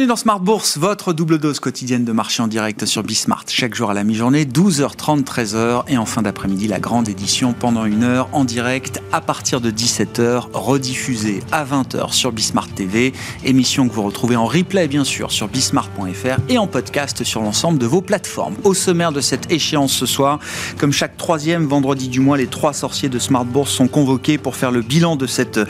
Bienvenue dans Smart Bourse, votre double dose quotidienne de marché en direct sur Bismart. Chaque jour à la mi-journée, 12h30, 13h et en fin d'après-midi, la grande édition pendant une heure en direct à partir de 17h, rediffusée à 20h sur Bismart TV. Émission que vous retrouvez en replay bien sûr sur bismart.fr et en podcast sur l'ensemble de vos plateformes. Au sommaire de cette échéance ce soir, comme chaque troisième vendredi du mois, les trois sorciers de Smart Bourse sont convoqués pour faire le bilan de cette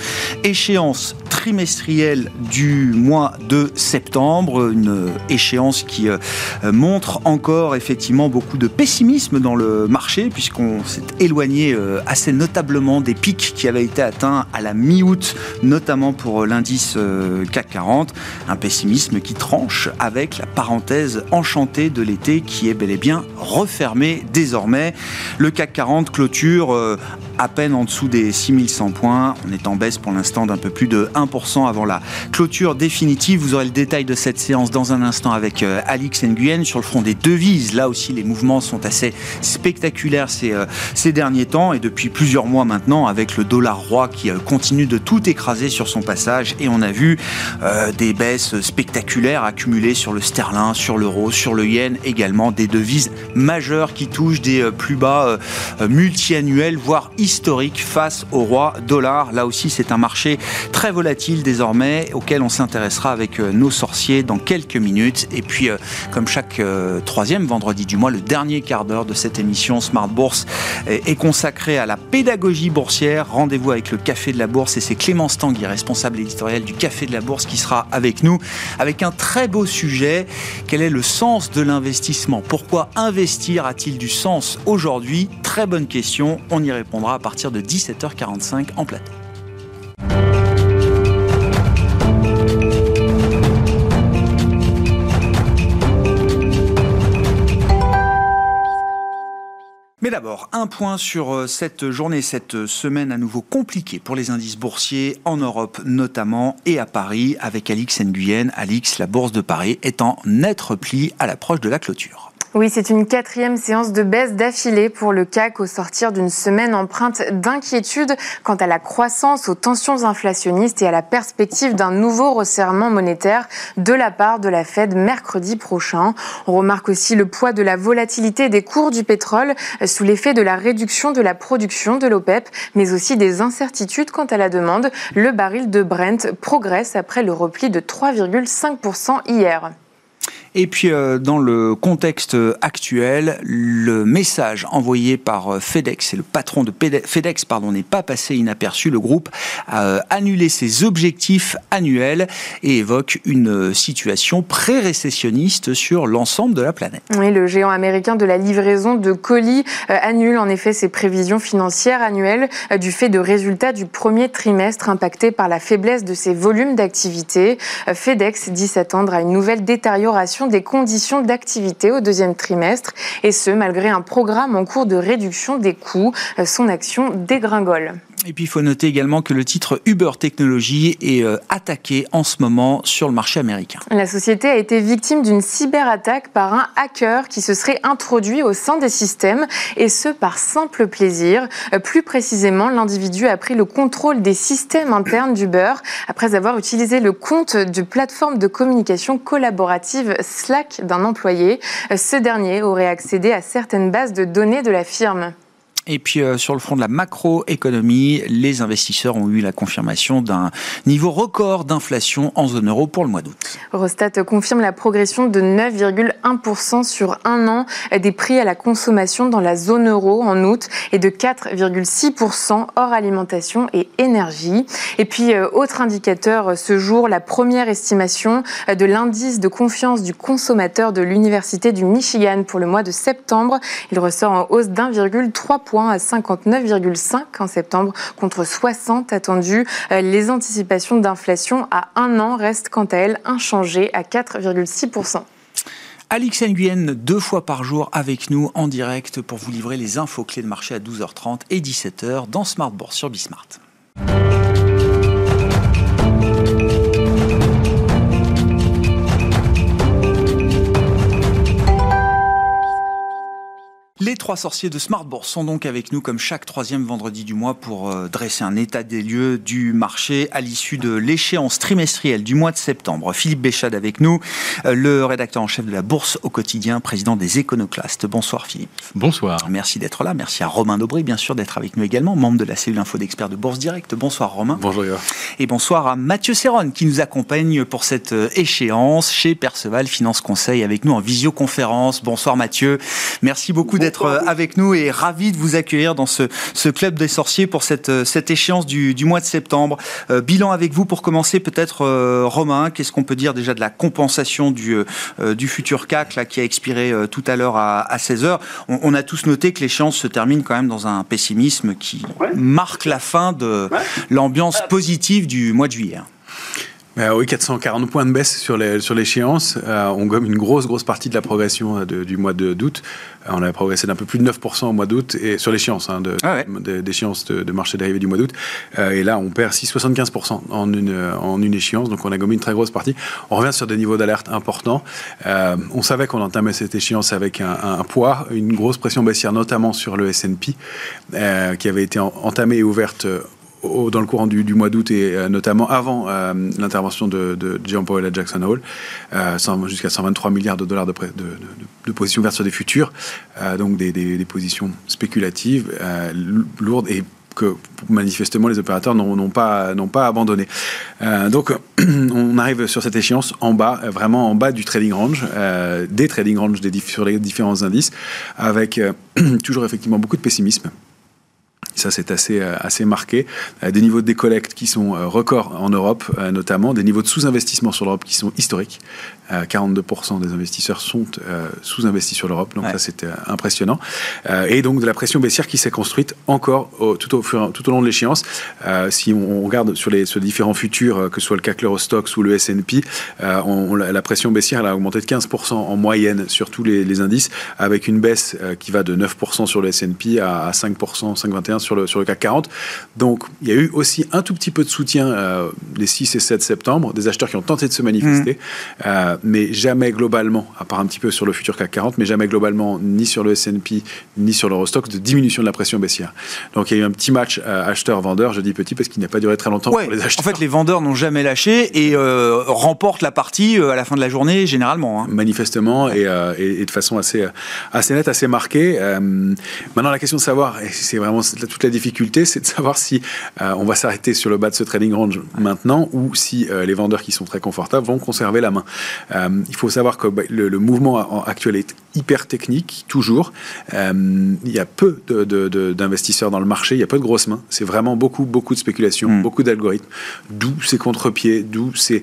échéance trimestrielle du mois de septembre une échéance qui euh, montre encore effectivement beaucoup de pessimisme dans le marché puisqu'on s'est éloigné euh, assez notablement des pics qui avaient été atteints à la mi-août, notamment pour l'indice euh, CAC 40. Un pessimisme qui tranche avec la parenthèse enchantée de l'été qui est bel et bien refermée désormais. Le CAC 40 clôture à peine en dessous des 6100 points. On est en baisse pour l'instant d'un peu plus de 1% avant la clôture définitive. Vous aurez le détail de cette séance dans un instant avec euh, Alix Nguyen sur le front des devises. Là aussi, les mouvements sont assez spectaculaires ces, euh, ces derniers temps et depuis plusieurs mois maintenant avec le dollar roi qui euh, continue de tout écraser sur son passage et on a vu des baisses spectaculaires accumulées sur le sterling, sur l'euro, sur le yen également, des devises majeures qui touchent des plus bas multiannuels, voire historiques historique face au roi dollar. Là aussi, c'est un marché très volatile désormais auquel on s'intéressera avec euh, nos dans quelques minutes. Et puis, euh, comme chaque euh, troisième vendredi du mois, le dernier quart d'heure de cette émission Smart Bourse est consacré à la pédagogie boursière. Rendez-vous avec le Café de la Bourse et c'est Clémence Tanguy, responsable éditorial du Café de la Bourse, qui sera avec nous avec un très beau sujet. Quel est le sens de l'investissement? Pourquoi investir a-t-il du sens aujourd'hui? Très bonne question. On y répondra à partir de 17h45 en plateau. D'abord, un point sur euh, cette journée, cette semaine à nouveau compliquée pour les indices boursiers en Europe notamment et à Paris avec Alix Nguyen. Alix, la bourse de Paris est en net repli à l'approche de la clôture. Oui, c'est une quatrième séance de baisse d'affilée pour le CAC au sortir d'une semaine empreinte d'inquiétude quant à la croissance, aux tensions inflationnistes et à la perspective d'un nouveau resserrement monétaire de la part de la Fed mercredi prochain. On remarque aussi le poids de la volatilité des cours du pétrole sous l'effet de la réduction de la production de l'OPEP, mais aussi des incertitudes quant à la demande. Le baril de Brent progresse après le repli de 3,5% hier. Et puis, euh, dans le contexte actuel, le message envoyé par euh, FedEx, et le patron de FedEx, pardon, n'est pas passé inaperçu. Le groupe a euh, annulé ses objectifs annuels et évoque une situation pré-récessionniste sur l'ensemble de la planète. Oui, le géant américain de la livraison de colis annule en effet ses prévisions financières annuelles du fait de résultats du premier trimestre impactés par la faiblesse de ses volumes d'activité. FedEx dit s'attendre à une nouvelle détérioration des conditions d'activité au deuxième trimestre, et ce, malgré un programme en cours de réduction des coûts. Son action dégringole. Et puis il faut noter également que le titre Uber Technology est euh, attaqué en ce moment sur le marché américain. La société a été victime d'une cyberattaque par un hacker qui se serait introduit au sein des systèmes et ce par simple plaisir. Euh, plus précisément, l'individu a pris le contrôle des systèmes internes d'Uber après avoir utilisé le compte de plateforme de communication collaborative Slack d'un employé. Euh, ce dernier aurait accédé à certaines bases de données de la firme. Et puis euh, sur le front de la macroéconomie, les investisseurs ont eu la confirmation d'un niveau record d'inflation en zone euro pour le mois d'août. Eurostat confirme la progression de 9,1% sur un an des prix à la consommation dans la zone euro en août et de 4,6% hors alimentation et énergie. Et puis euh, autre indicateur ce jour, la première estimation de l'indice de confiance du consommateur de l'Université du Michigan pour le mois de septembre. Il ressort en hausse d'1,3 à 59,5 en septembre contre 60 attendus. Euh, les anticipations d'inflation à un an restent quant à elles inchangées à 4,6%. Alix Nguyen, deux fois par jour avec nous en direct pour vous livrer les infos clés de marché à 12h30 et 17h dans Smart sur Bismart. Trois sorciers de Smart Bourse sont donc avec nous comme chaque troisième vendredi du mois pour euh, dresser un état des lieux du marché à l'issue de l'échéance trimestrielle du mois de septembre. Philippe Béchade avec nous, euh, le rédacteur en chef de la Bourse au quotidien, président des Éconoclastes. Bonsoir Philippe. Bonsoir. Merci d'être là. Merci à Romain Dobré, bien sûr, d'être avec nous également, membre de la cellule info d'experts de Bourse Direct. Bonsoir Romain. Bonjour. Et bonsoir à Mathieu Serron qui nous accompagne pour cette euh, échéance chez Perceval Finance Conseil avec nous en visioconférence. Bonsoir Mathieu. Merci beaucoup d'être euh, avec nous et ravi de vous accueillir dans ce, ce club des sorciers pour cette, euh, cette échéance du, du mois de septembre. Euh, bilan avec vous pour commencer peut-être euh, Romain, qu'est-ce qu'on peut dire déjà de la compensation du, euh, du futur CAC là, qui a expiré tout à l'heure à, à 16h on, on, a tous noté que l'échéance se termine quand même dans un pessimisme qui ouais. marque la fin de ouais. l'ambiance positive du mois de juillet. Euh, oui, 440 points de baisse sur l'échéance. Les, euh, on gomme une grosse, grosse partie de la progression euh, de, du mois d'août. Euh, on a progressé d'un peu plus de 9% au mois d'août et sur l'échéance, hein, de, de, de, de, marché dérivé du mois d'août. Euh, et là, on perd 6,75% en une, en une échéance. Donc, on a gommé une très grosse partie. On revient sur des niveaux d'alerte importants. On savait qu'on entamait cette échéance avec un, un, poids, une grosse pression baissière, notamment sur le S&P, qui avait été entamée et ouverte dans le courant du, mois d'août et euh, notamment avant euh, l'intervention de, Powell à Jackson Hole, euh, jusqu'à 123 milliards de dollars de, positions vertes sur des futurs, donc des, positions spéculatives lourdes et que manifestement les opérateurs n'ont pas, pas abandonné. Donc on arrive sur cette échéance en bas, vraiment en bas du trading range, des trading range des, sur les différents indices, avec toujours effectivement beaucoup de pessimisme. Ça, c'est assez, assez marqué. Des niveaux de décollecte qui sont records en Europe, notamment. Des niveaux de sous-investissement sur l'Europe qui sont historiques. 42% des investisseurs sont sous-investis sur l'Europe. Donc, ouais. ça, c'était impressionnant. Et donc, de la pression baissière qui s'est construite encore au, tout, au, tout au long de l'échéance. Si on regarde sur les, sur les différents futurs, que ce soit le CAC Eurostox ou le S&P, la pression baissière elle a augmenté de 15% en moyenne sur tous les, les, indices, avec une baisse qui va de 9% sur le S&P à 5%, 5,21% sur le, sur le CAC 40. Donc, il y a eu aussi un tout petit peu de soutien euh, les 6 et 7 septembre, des acheteurs qui ont tenté de se manifester, mmh. euh, mais jamais globalement, à part un petit peu sur le futur CAC 40, mais jamais globalement ni sur le S&P ni sur l'Eurostox de diminution de la pression baissière. Donc, il y a eu un petit match euh, acheteur-vendeur, je dis petit parce qu'il n'a pas duré très longtemps ouais, pour les acheteurs. En fait, les vendeurs n'ont jamais lâché et remportent la partie à la fin de la journée, généralement. Hein. Manifestement ouais. et, et, et, de façon assez, assez nette, assez marquée. maintenant, la question de savoir, et c'est vraiment la difficulté, c'est de savoir si euh, on va s'arrêter sur le bas de ce trading range maintenant ou si euh, les vendeurs qui sont très confortables vont conserver la main. Euh, il faut savoir que bah, le, le, mouvement actuel est hyper technique, toujours. il y a peu d'investisseurs dans le marché, il y a peu de grosses mains. C'est vraiment beaucoup, beaucoup de spéculation, mm. beaucoup d'algorithmes, d'où ces contre-pieds, d'où ces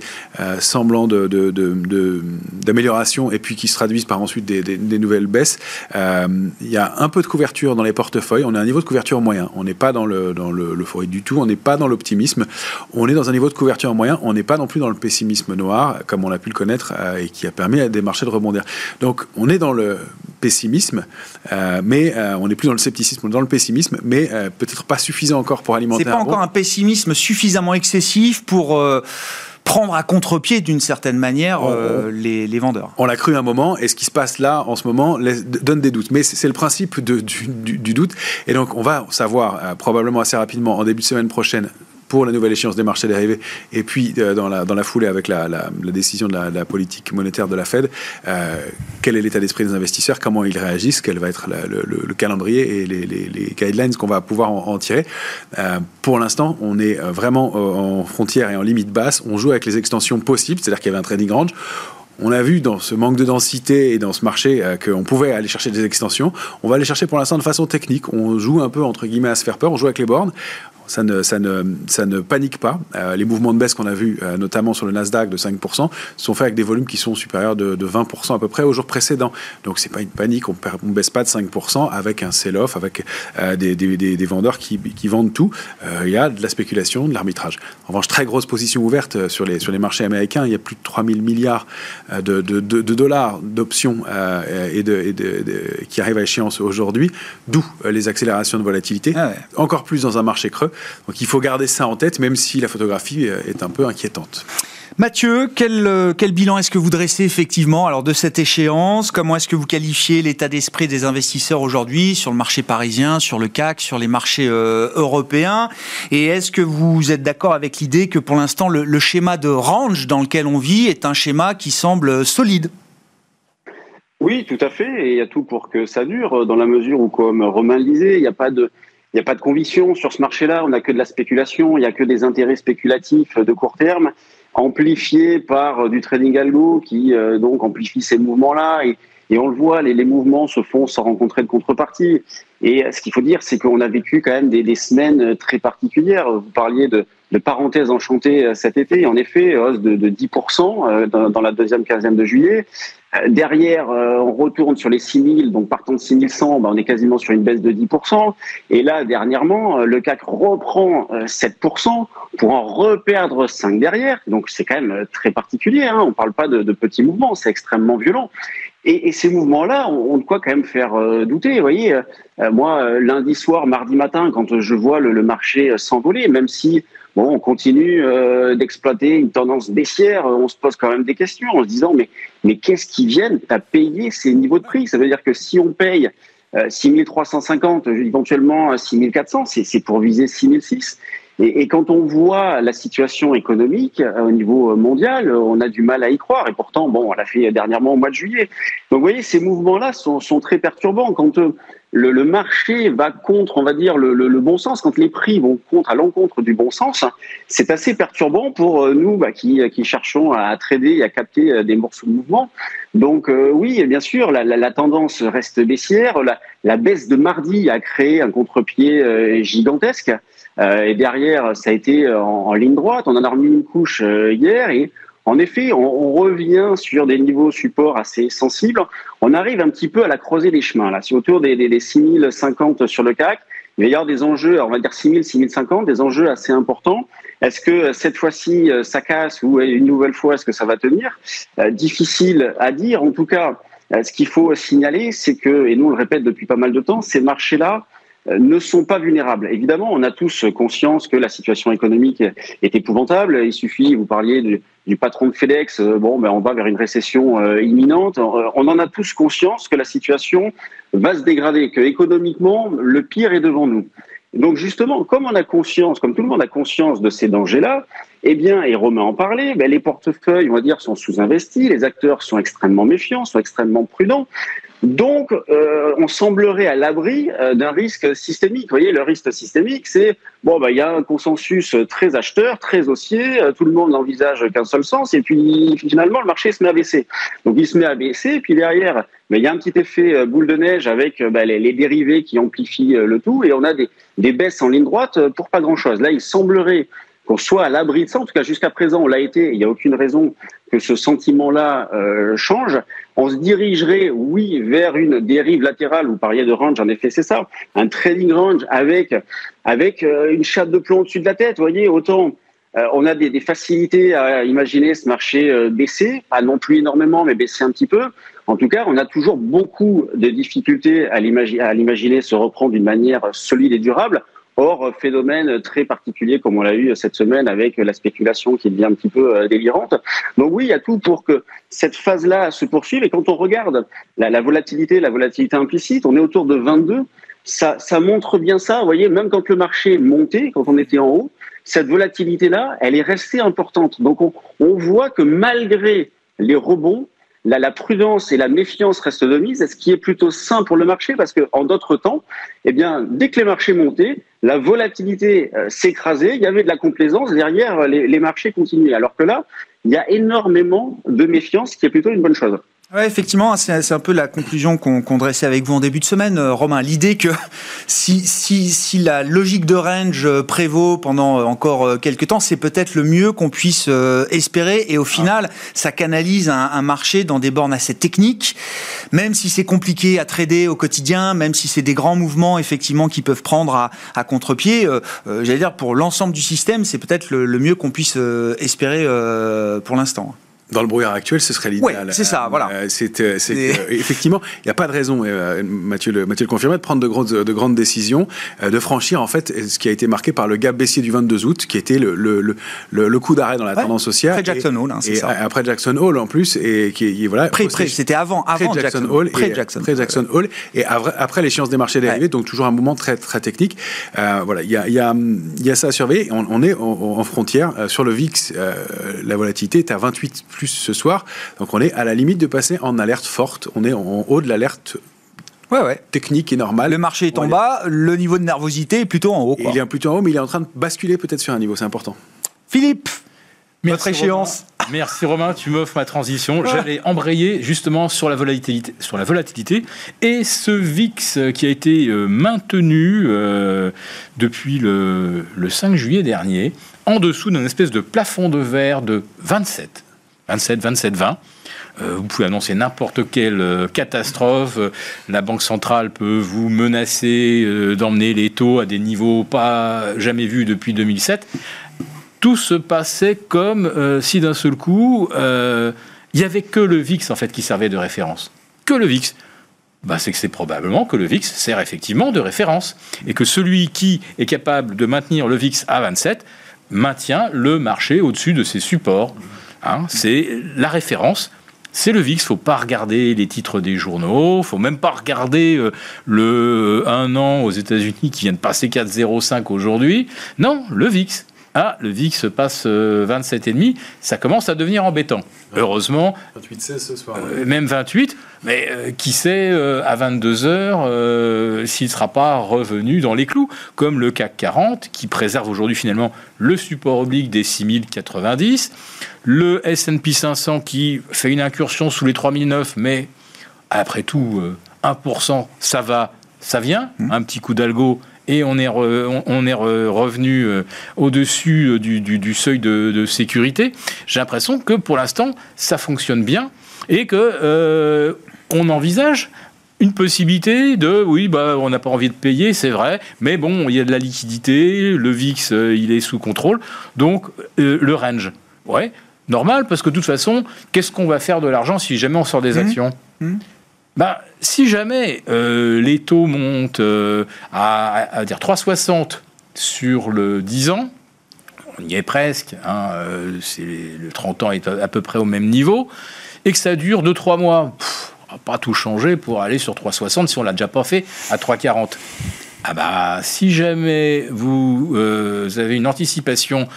semblants d'amélioration et puis qui se traduisent par ensuite des, des, des nouvelles baisses. il y a un peu de couverture dans les portefeuilles. On a un niveau de couverture moyen. On n'est pas dans le dans l'euphorie du tout, on n'est pas dans l'optimisme, on est dans un niveau de couverture moyen, on n'est pas non plus dans le pessimisme noir, comme on a pu le connaître, euh, et qui a permis à des marchés de rebondir. Donc on est dans le pessimisme, euh, mais euh, on n'est plus dans le scepticisme, on est dans le pessimisme, mais euh, peut-être pas suffisant encore pour alimenter. C'est pas un encore bon. un pessimisme suffisamment excessif pour prendre à contre-pied d'une certaine manière euh, les, les, vendeurs. On l'a cru un moment, et ce qui se passe là en ce moment laisse, donne des doutes. Mais c'est le principe de, du, du, du, doute. Et donc on va savoir euh, probablement assez rapidement en début de semaine prochaine pour la nouvelle échéance des marchés dérivés et puis euh, dans, la, foulée avec la, décision de la, politique monétaire de la Fed, euh, quel est l'état d'esprit des investisseurs, comment ils réagissent, quel va être le, le, le, calendrier et les, guidelines qu'on va pouvoir en, tirer. Euh, pour l'instant, on est vraiment en frontière et en limite basse. On joue avec les extensions possibles, c'est-à-dire qu'il y avait un trading range on a vu dans ce manque de densité et dans ce marché qu'on pouvait aller chercher des extensions. On va aller chercher pour l'instant de façon technique. On joue un peu entre guillemets à se faire peur. On joue avec les bornes. Ça ne, ça ne, ça ne panique pas. Euh, les mouvements de baisse qu'on a vus, euh, notamment sur le Nasdaq de 5%, sont faits avec des volumes qui sont supérieurs de, de 20% à peu près au jour précédent. Donc c'est pas une panique. On ne baisse pas de 5% avec un sell-off, avec euh, des, des, des, des, vendeurs qui, qui, vendent tout. Il y a de la spéculation, de l'arbitrage. En revanche, très grosse position ouverte sur les, sur les marchés américains. Il y a plus de 3000 milliards de, de, dollars d'options et, de, et qui arrivent à échéance aujourd'hui, d'où les accélérations de volatilité, ah ouais. encore plus dans un marché creux. Donc il faut garder ça en tête, même si la photographie euh, est un peu inquiétante. Mathieu, quel, quel bilan est-ce que vous dressez effectivement alors de cette échéance? Comment est-ce que vous qualifiez l'état d'esprit des investisseurs aujourd'hui sur le marché parisien, sur le CAC, sur les marchés européens? Et est-ce que vous êtes d'accord avec l'idée que pour l'instant le, le schéma de range dans lequel on vit est un schéma qui semble solide? Oui, tout à fait. Et il y a tout pour que ça dure, dans la mesure où, comme Romain le disait, il n'y a pas de, il n'y a pas de conviction sur ce marché-là. On n'a que de la spéculation. Il n'y a que des intérêts spéculatifs de court terme, amplifiés par du trading algo qui euh, donc amplifie ces mouvements-là. Et, on le voit, les, les, mouvements se font sans rencontrer de contrepartie. Et ce qu'il faut dire, c'est qu'on a vécu quand même des, des, semaines très particulières. Vous parliez de, de parenthèses enchantées cet été. En effet, hausse de, de 10% euh, dans, dans la deuxième quinzaine de juillet. Euh, derrière, euh, on retourne sur les 6000, donc partant de 6100, ben on est quasiment sur une baisse de 10%. Et là, dernièrement, euh, le CAC reprend 7% pour en reperdre 5 derrière. Donc c'est quand même très particulier. Hein. On ne parle pas de, de, petits mouvements, c'est extrêmement violent. Et, ces mouvements-là ont de quoi quand même faire douter. Vous voyez, moi, lundi soir, mardi matin, quand je vois le, marché s'envoler, même si bon, on continue euh, d'exploiter une tendance baissière, on se pose quand même des questions en se disant mais, mais qu'est-ce qui vient à payer ces niveaux de prix? Ça veut dire que si on paye euh, 6350, éventuellement 6400, c'est pour viser 6006. Et, quand on voit la situation économique euh, au niveau mondial, on a du mal à y croire. Et pourtant, bon, on l'a fait dernièrement au mois de juillet. Donc, vous voyez, ces mouvements-là sont, sont, très perturbants. Quand euh, le, marché va contre, on va dire, le, bon sens, quand les prix vont contre, à l'encontre du bon sens, c'est assez perturbant pour euh, nous bah, qui, qui, cherchons à trader et à capter euh, des morceaux de mouvement. Donc euh, oui, bien sûr, la, la, tendance reste baissière. La, la, baisse de mardi a créé un contre-pied euh, gigantesque. Euh, et derrière, ça a été en, en, ligne droite. On en a remis une couche hier et en effet, on, revient sur des niveaux support assez sensibles. On arrive un petit peu à la creuser des chemins. Là, c'est autour des, des, des 6050 sur le CAC. Il va y avoir des enjeux, on va dire 6000, 6050, des enjeux assez importants. Est-ce que cette fois-ci, ça casse ou une nouvelle fois, est-ce que ça va tenir? Euh, Difficile à dire. En tout cas, euh, ce qu'il faut signaler, c'est que, et nous on le répète depuis pas mal de temps, ces marchés-là euh, ne sont pas vulnérables. Évidemment, on a tous conscience que la situation économique est épouvantable. Il suffit, vous parliez du, du patron de FedEx, euh, bon, ben on va vers une récession euh, imminente. On en a tous conscience que la situation va se dégrader, que économiquement, le pire est devant nous. Donc justement, comme on a conscience, comme tout le monde a conscience de ces dangers-là, eh bien, et Romain en parlait, ben les portefeuilles, on va dire, sont sous-investis, les acteurs sont extrêmement méfiants, sont extrêmement prudents. Donc, euh, on semblerait à l'abri euh, d'un risque systémique. Vous voyez, le risque systémique, c'est bon, bah, il y a un consensus très acheteur, très haussier, euh, tout le monde n'envisage qu'un seul sens, et puis finalement, le marché se met à baisser. Donc, il se met à baisser, et puis derrière, mais il y a un petit effet boule de neige avec bah, les, les, dérivés qui amplifient le tout, et on a des, des baisses en ligne droite pour pas grand-chose. Là, il semblerait qu'on soit à l'abri de ça. En tout cas, jusqu'à présent, on l'a été. Il n'y a aucune raison que ce sentiment-là euh, change. On se dirigerait, oui, vers une dérive latérale. Vous parliez de range, en effet, c'est ça. Un trading range avec avec euh, une chape de plomb au-dessus de la tête. Vous voyez, autant euh, on a des, des, facilités à imaginer ce marché euh, baisser, pas non plus énormément, mais baisser un petit peu. En tout cas, on a toujours beaucoup de difficultés à l'imaginer se reprendre d'une manière solide et durable. Or, phénomène très particulier comme on l'a eu cette semaine avec la spéculation qui devient un petit peu euh, délirante. Donc oui, il y a tout pour que cette phase-là se poursuive. Et quand on regarde la, la, volatilité, la volatilité implicite, on est autour de 22. Ça, ça montre bien ça. Vous voyez, même quand le marché montait, quand on était en haut, cette volatilité-là, elle est restée importante. Donc on, on voit que malgré les rebonds, la, la, prudence et la méfiance restent de mise, ce qui est plutôt sain pour le marché parce qu'en d'autres temps, eh bien, dès que les marchés montaient, la volatilité euh, s'écrasait, il y avait de la complaisance, derrière les, les marchés continuaient. Alors que là, il y a énormément de méfiance, ce qui est plutôt une bonne chose. Ouais, effectivement, c'est un peu la conclusion qu'on qu dressait avec vous en début de semaine, euh, Romain. L'idée que si, si, si, la logique de range euh, prévaut pendant euh, encore quelques temps, c'est peut-être le mieux qu'on puisse espérer. Et au final, ça canalise un, un, marché dans des bornes assez techniques, même si c'est compliqué à trader au quotidien, même si c'est des grands mouvements effectivement qui peuvent prendre à, à contre-pied. Euh, J'allais dire pour l'ensemble du système, c'est peut-être le, le, mieux qu'on puisse espérer euh, pour l'instant. Dans le brouillard actuel, ce serait l'idéal. Ouais, c'est ça, voilà. Euh, c'est, euh, effectivement, il n'y a pas de raison, euh, Mathieu, le, Mathieu le confirmait, de prendre de grandes, de grandes décisions, de franchir en fait ce qui a été marqué par le gap baissier du 22 août, qui était le, le, le, coup d'arrêt dans la tendance haussière. Après Jackson Hole, hein, c'est ça. Après Jackson Hole en plus, et qui voilà. Pré, c'était avant, avant Jackson, Hole. Pré Jackson, Jackson Hole, et après, l'échéance des marchés dérivés, donc toujours un moment très, très technique. voilà, il y a, y, a, y a ça à surveiller. On, on est en, en, frontière sur le VIX. la volatilité est à 28 plus ce soir. Donc on est à la limite de passer en alerte forte. On est en haut de l'alerte Ouais, ouais. technique et normale. Le marché est en bas, le niveau de nervosité est plutôt en haut. Il est plutôt en haut, mais il est en train de basculer peut-être sur un niveau, c'est important. Philippe, Merci échéance. Merci Romain, tu m'offres ma transition. J'allais embrayer justement sur la volatilité, sur la volatilité et ce VIX qui a été euh, maintenu euh, depuis le, le 5 juillet dernier en dessous d'un espèce de plafond de verre de 27. 27, 27, 20. vous pouvez annoncer n'importe quelle euh, catastrophe. La Banque centrale peut vous menacer euh, d'emmener les taux à des niveaux pas jamais vus depuis 2007. Tout se passait comme euh, si d'un seul coup, il n'y avait que le VIX en fait qui servait de référence. Que le VIX. Bah, c'est que c'est probablement que le VIX sert effectivement de référence et que celui qui est capable de maintenir le VIX à 27 maintient le marché au-dessus de ses supports. Hein, c'est la référence. C'est le VIX, faut pas regarder les titres des journaux, faut même pas regarder euh, le 1 euh, an aux États-Unis qui vient de passer 4,05 aujourd'hui. Non, le VIX. Ah, le VIX passe 27,5, euh, ça commence à devenir embêtant. Heureusement. 28, ce soir. Euh, même 28, mais euh, qui sait à 22 heures s'il ne sera pas revenu dans les clous, comme le CAC 40 qui préserve aujourd'hui finalement le support oblique des 6090, le S&P 500 qui fait une incursion sous les 3009, mais après tout 1%, ça va, ça vient, mmh. un petit coup d'algo et on est, on est revenu euh, au-dessus euh, du, seuil de, sécurité. J'ai l'impression que pour l'instant, ça fonctionne bien et que euh, on envisage une possibilité de oui bah on n'a pas envie de payer c'est vrai mais bon il y a de la liquidité le VIX il est sous contrôle donc le range ouais normal parce que de toute façon qu'est-ce qu'on va faire de l'argent si jamais on sort des mmh. actions mmh. Bah, si jamais euh, les taux montent euh, à, dire 3,60 sur le 10 ans, on y est presque, hein, euh, le 30 ans est à, peu près au même niveau, et que ça dure 2-3 mois, on va pas tout changer pour aller sur 3,60 si on l'a déjà pas fait à 3,40. Ah bah, si jamais vous, avez une anticipation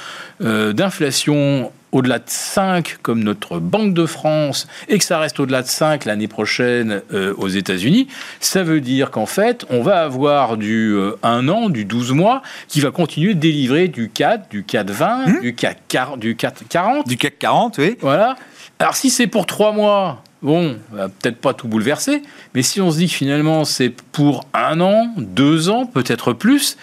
d'inflation au-delà de 5 comme notre Banque de France et que ça reste au-delà de 5 l'année prochaine euh, aux États-Unis, ça veut dire qu'en fait, on va avoir du 1 euh, an, du 12 mois qui va continuer de délivrer du 4, du 4 20, hmm du 4 du 4 40. Du 4 40, oui. Voilà. Alors si c'est pour 3 mois, bon, peut-être pas tout bouleverser, mais si on se dit que finalement c'est pour un an, deux ans, peut-être plus,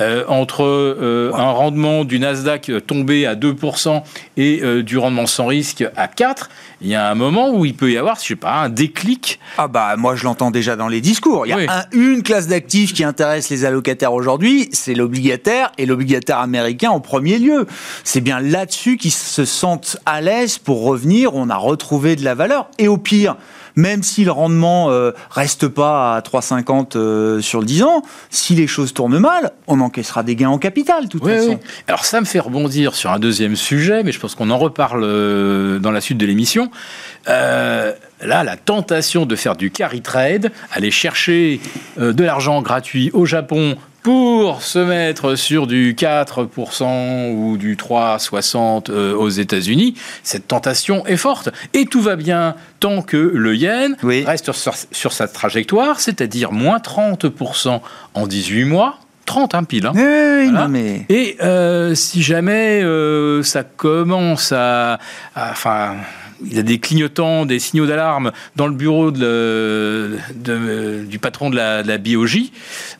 euh, entre euh, un rendement du Nasdaq tombé à 2% et euh, du rendement sans risque à 4%, il y a un moment où il peut y avoir, je sais pas, un déclic. Ah bah moi je l'entends déjà dans les discours. Il y a une classe d'actifs qui intéresse les allocataires aujourd'hui, c'est l'obligataire et l'obligataire américain en premier lieu. C'est bien là-dessus qu'ils se sentent à l'aise pour revenir. On a retrouvé de la valeur et au pire même si le rendement euh, reste pas à 3,50 euh, sur le 10 ans, si les choses tournent mal, on encaissera des gains en capital, de toute façon. Alors ça me fait rebondir sur un deuxième sujet, mais je pense qu'on en reparle euh, dans la suite de l'émission. là, la tentation de faire du carry trade, aller chercher de l'argent gratuit au Japon pour se mettre sur du 4% ou du 3,60 euh, aux États-Unis, cette tentation est forte. Et tout va bien tant que le yen reste sur, sa trajectoire, c'est-à-dire moins 30% en 18 mois. 30 hein, pile. Hein. mais... Et euh, si jamais euh, ça commence à, à, enfin, il y a des clignotants, des signaux d'alarme dans le bureau de, du patron de la, de BOJ,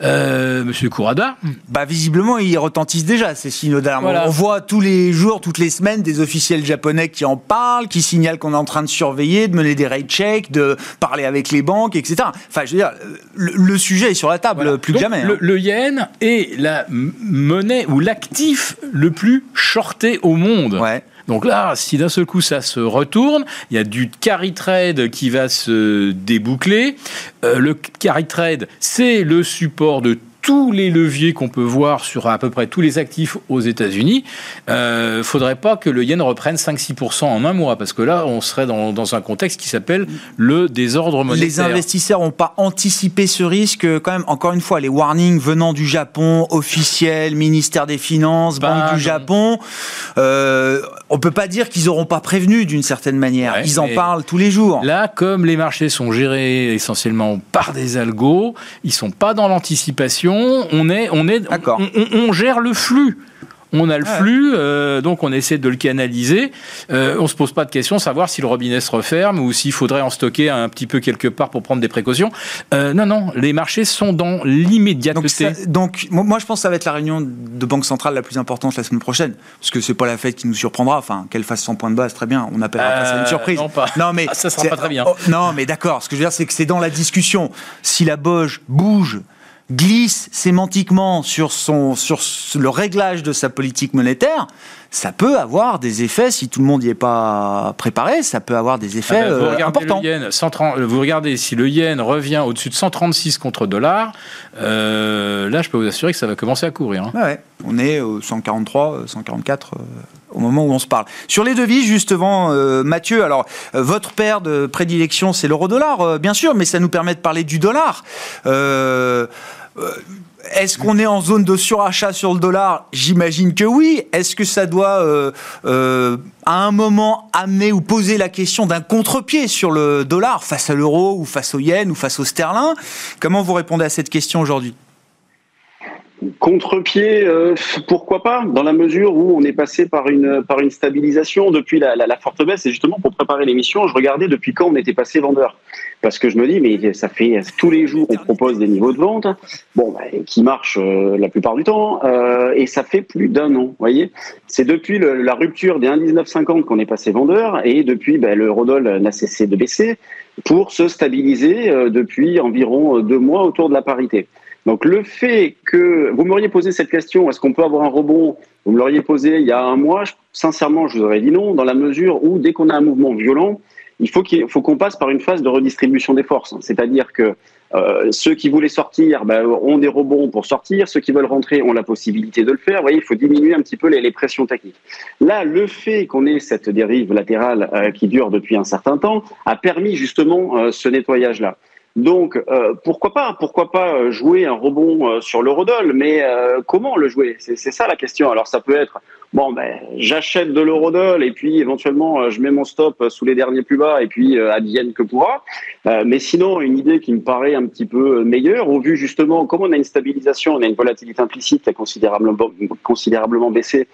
euh, Monsieur Kurada. Bah visiblement, ils retentissent déjà ces signaux d'alarme. On voit tous les jours, toutes les semaines, des officiels japonais qui en parlent, qui signalent qu'on est en train de surveiller, de mener des rate checks, de parler avec les banques, etc. Enfin, je veux dire, le, sujet est sur la table plus que jamais. Le, hein. le, yen est la monnaie ou l'actif le plus shorté au monde. Ouais. Donc là, si d'un seul coup ça se retourne, il y a du carry trade qui va se déboucler. Euh, le carry trade, c'est le support de tous les leviers qu'on peut voir sur à peu près tous les actifs aux États-Unis, euh, faudrait pas que le yen reprenne 5-6% en un mois, parce que là, on serait dans, dans un contexte qui s'appelle le désordre monétaire. Les investisseurs n'ont pas anticipé ce risque. Quand même, encore une fois, les warnings venant du Japon, officiels, ministère des Finances, Banque du Japon, euh, on peut pas dire qu'ils n'auront pas prévenu d'une certaine manière. Ils en parlent tous les jours. Là, comme les marchés sont gérés essentiellement par des algos, ils sont pas dans l'anticipation on est, on est, on, gère le flux. On a le flux, euh, donc on essaie de le canaliser. Euh, on se pose pas de question savoir si le robinet se referme ou s'il faudrait en stocker un petit peu quelque part pour prendre des précautions. Euh, non, non, les marchés sont dans l'immédiateté. Donc, moi, je pense que ça va être la réunion de banque centrale la plus importante la semaine prochaine, parce que c'est pas la fête qui nous surprendra. Enfin, qu'elle fasse 100 points de base, très bien. On appellera ça une surprise. Non, pas. non mais ah, ça sera pas très bien. Oh, non, mais d'accord. Ce que je veux dire, c'est que c'est dans la discussion. Si la Boge bouge glisse sémantiquement sur, son, sur le réglage de sa politique monétaire, ça peut avoir des effets, si tout le monde n'y est pas préparé, ça peut avoir des effets ah ben, vous euh, importants. vous regardez, si le yen revient au-dessus de 136 contre dollar, euh, là, je peux vous assurer que ça va commencer à courir. Hein. Ouais, on est au 143, 144 euh, au moment où on se parle. Sur les devises, justement, Mathieu, alors, votre paire de prédilection, c'est l'euro-dollar, bien sûr, mais ça nous permet de parler du dollar. Euh, est-ce qu'on est en zone de surachat sur le dollar? J'imagine que oui. Est-ce que ça doit, euh, euh, à un moment, amener ou poser la question d'un contre-pied sur le dollar face à l'euro ou face au yen ou face au sterling? Comment vous répondez à cette question aujourd'hui? Contre-pied, euh, pourquoi pas, dans la mesure où on est passé par une, par une stabilisation depuis la, la, forte baisse. Et justement, pour préparer l'émission, je regardais depuis quand on était passé vendeur. Parce que je me dis, mais ça fait tous les jours, on propose des niveaux de vente, bon, bah, qui marchent euh, la plupart du temps, euh, et ça fait plus d'un an, voyez C'est depuis la rupture des 1,1950 qu'on est passé vendeur, et depuis, bah, le Rodol n'a cessé de baisser pour se stabiliser depuis environ deux mois autour de la parité. Donc le fait que vous m'auriez posé cette question, est-ce qu'on peut avoir un rebond? Vous me l'auriez posé il y a un mois. Sincèrement, je vous aurais dit non, dans la mesure où dès qu'on a un mouvement violent, il faut qu'on passe par une phase de redistribution des forces. C'est-à-dire que euh, ceux qui voulaient sortir ben, ont des rebonds pour sortir, ceux qui veulent rentrer ont la possibilité de le faire. Vous voyez, il faut diminuer un petit peu les, pressions techniques. Là, le fait qu'on ait cette dérive latérale euh, qui dure depuis un certain temps a permis justement euh, ce nettoyage-là. Donc euh, pourquoi pas Pourquoi pas euh, jouer un rebond euh, sur l'eurodoll Mais comment le jouer? C'est ça la question. Alors ça peut être bon, ben j'achète de l'eurodoll et puis éventuellement je mets mon stop sous les derniers plus bas et puis advienne que pourra. mais sinon, une idée qui me paraît un petit peu meilleure au vu justement comme on a une stabilisation, on a une volatilité implicite qui a considérablement considérablement baissé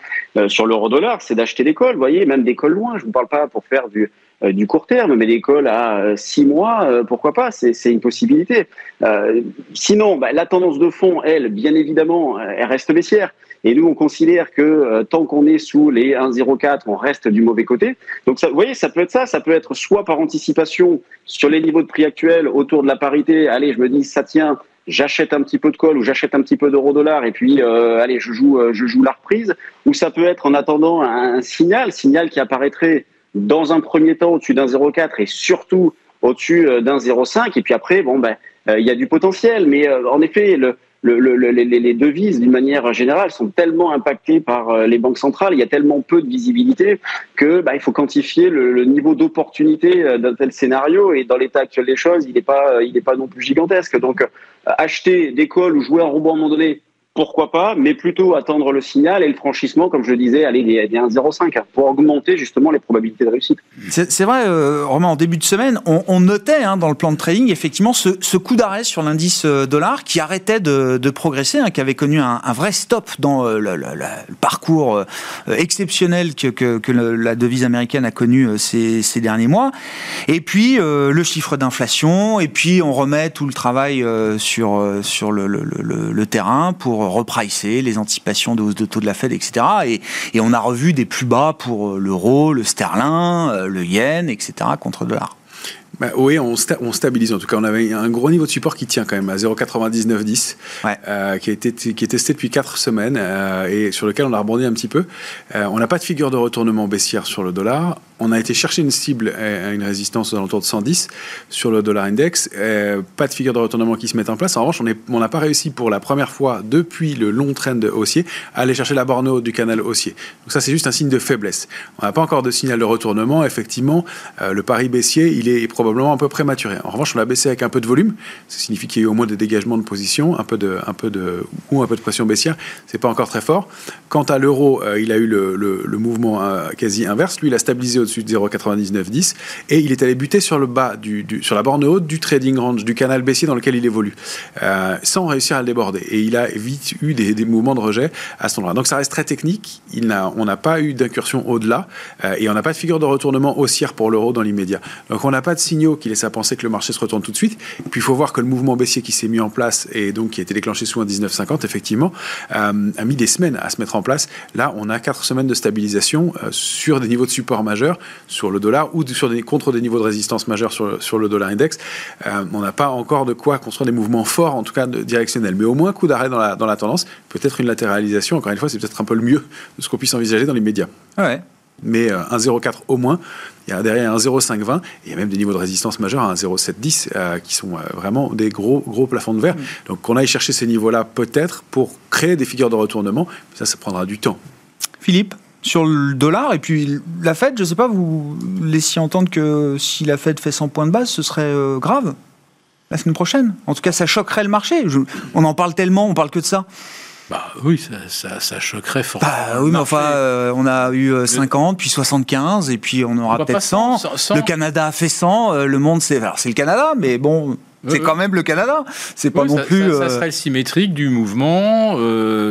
sur l'eurodollar, c'est d'acheter des calls. Vous voyez, même des calls loin. Je vous parle pas pour faire du euh, du court terme, mais l'école à euh, six mois, euh, pourquoi pas C'est une possibilité. sinon, bah, la tendance de fond, elle, bien évidemment, elle reste baissière. Et nous, on considère que tant qu'on est sous les 1,04, on reste du mauvais côté. Donc, vous voyez, ça peut être ça. Ça peut être soit par anticipation sur les niveaux de prix actuels autour de la parité. Allez, je me dis, ça tient, j'achète un petit peu de col ou j'achète un petit peu d'euro-dollar et puis allez, je joue, je joue la reprise. Ou ça peut être en attendant un, un signal, signal qui apparaîtrait dans un premier temps au-dessus d'un 0,4 et surtout au-dessus euh, d'un 0,5. Et puis après, bon, ben, euh, il y a du potentiel. Mais euh, en effet, le, le, les, devises, d'une manière générale, sont tellement impactées par les banques centrales, il y a tellement peu de visibilité que bah, il faut quantifier le, niveau d'opportunité d'un tel scénario. Et dans l'état actuel des choses, il n'est pas, pas non plus gigantesque. Donc, acheter des calls ou jouer un robot à un moment donné pourquoi pas, mais plutôt attendre le signal et le franchissement, comme je le disais, aller des, des 1,05 pour augmenter justement les probabilités de réussite. C'est vrai, euh, Romain, en début de semaine, on, notait hein, dans le plan de trading effectivement ce, coup d'arrêt sur l'indice euh, dollar qui arrêtait de, progresser, hein, qui avait connu un, vrai stop dans euh, le, parcours exceptionnel que, la devise américaine a connu ces, derniers mois. Et puis le chiffre d'inflation, et puis on remet tout le travail sur le terrain pour repricer les anticipations de hausse de taux de la Fed, etc. Et, et on a revu des plus bas pour euh, l'euro, le sterling, euh, le yen, etc. contre le dollar. bah, Oui, on, stabilise. En tout cas, on avait un gros niveau de support qui tient quand même à 0,9910, euh, qui, a été, qui est testé depuis 4 semaines euh, et sur lequel on a rebondi un petit peu. Euh, on n'a pas de figure de retournement baissière sur le dollar. On a été chercher une cible, une résistance aux alentours de 110 sur le dollar index. pas de figure de retournement qui se met en place. En revanche, on n'a pas réussi pour la première fois depuis le long trend haussier à aller chercher la borne haute du canal haussier. Donc ça, c'est juste un signe de faiblesse. On n'a pas encore de signal de retournement. Effectivement, le pari baissier, il est probablement un peu prématuré. En revanche, on l'a baissé avec un peu de volume. Ça signifie qu'il y a eu au moins des dégagements de position, un peu de, un peu de, ou un peu de pression baissière. C'est pas encore très fort. Quant à l'euro, euh, il a eu le, le, mouvement euh, quasi inverse. Lui, il a stabilisé au-dessus de 0,9910 et il est allé buter sur le bas, du, sur la borne haute du trading range, du canal baissier dans lequel il évolue, euh, sans réussir à le déborder. Et il a vite eu des, des mouvements de rejet à ce moment-là. Donc ça reste très technique. Il n'a, on n'a pas eu d'incursion au-delà et on n'a pas de figure de retournement haussière pour l'euro dans l'immédiat. Donc on n'a pas de signaux qui laissent à penser que le marché se retourne tout de suite. Et puis il faut voir que le mouvement baissier qui s'est mis en place et donc qui a été déclenché sous un 19,50, effectivement, euh, a mis des semaines à se mettre en place. Là, on a quatre semaines de stabilisation euh, sur des niveaux de support majeurs sur le dollar ou sur des, contre des niveaux de résistance majeurs sur, sur le dollar index. Euh, on n'a pas encore de quoi construire des mouvements forts, en tout cas de, directionnels, mais au moins coup d'arrêt dans la, dans la tendance, peut-être une latéralisation. Encore une fois, c'est peut-être un peu le mieux de ce qu'on puisse envisager dans les médias. Ouais mais un 0,4 au moins. Il y a derrière un 0,520 et il y a même des niveaux de résistance majeurs à un 0,710 euh, qui sont euh, vraiment des gros, gros plafonds de verre. Mm. Donc qu'on aille chercher ces niveaux-là peut-être pour créer des figures de retournement. Ça, ça prendra du temps. Philippe? Sur le dollar et puis la Fed, je ne sais pas, vous laissiez entendre que si la Fed fait 100 points de base, ce serait euh, grave la semaine prochaine. En tout cas, ça choquerait le marché. on en parle tellement, on parle que de ça. Bah oui, ça, ça, choquerait fortement. Bah oui, mais enfin, euh, on a eu 50, euh, puis 75, et puis on aura peut-être 100. Le Canada a fait 100, euh, le monde, c'est c'est le Canada, mais bon, c'est quand même le Canada. C'est pas non plus. Ça, serait symétrique du mouvement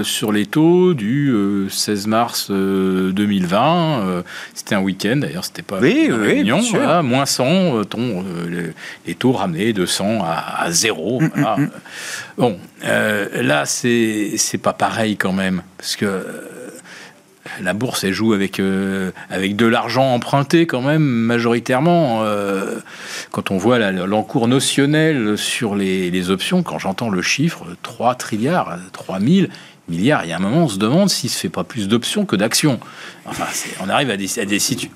sur les taux du 16 mars 2020. c'était un week-end, d'ailleurs, c'était pas oui, une réunion. moins 100, les, taux ramenés de 100 à, à 0. Mm, mm, mm. Bon, euh, là, c'est pas pareil quand même, parce que euh, la bourse, elle joue avec, euh, avec de l'argent emprunté quand même, majoritairement. quand on voit l'encours notionnel sur les, options, quand j'entends le chiffre 3 trilliards, 3 000 milliards, il y a un moment, on se demande s'il se fait pas plus d'options que d'actions. Enfin, on arrive à des, à des situations...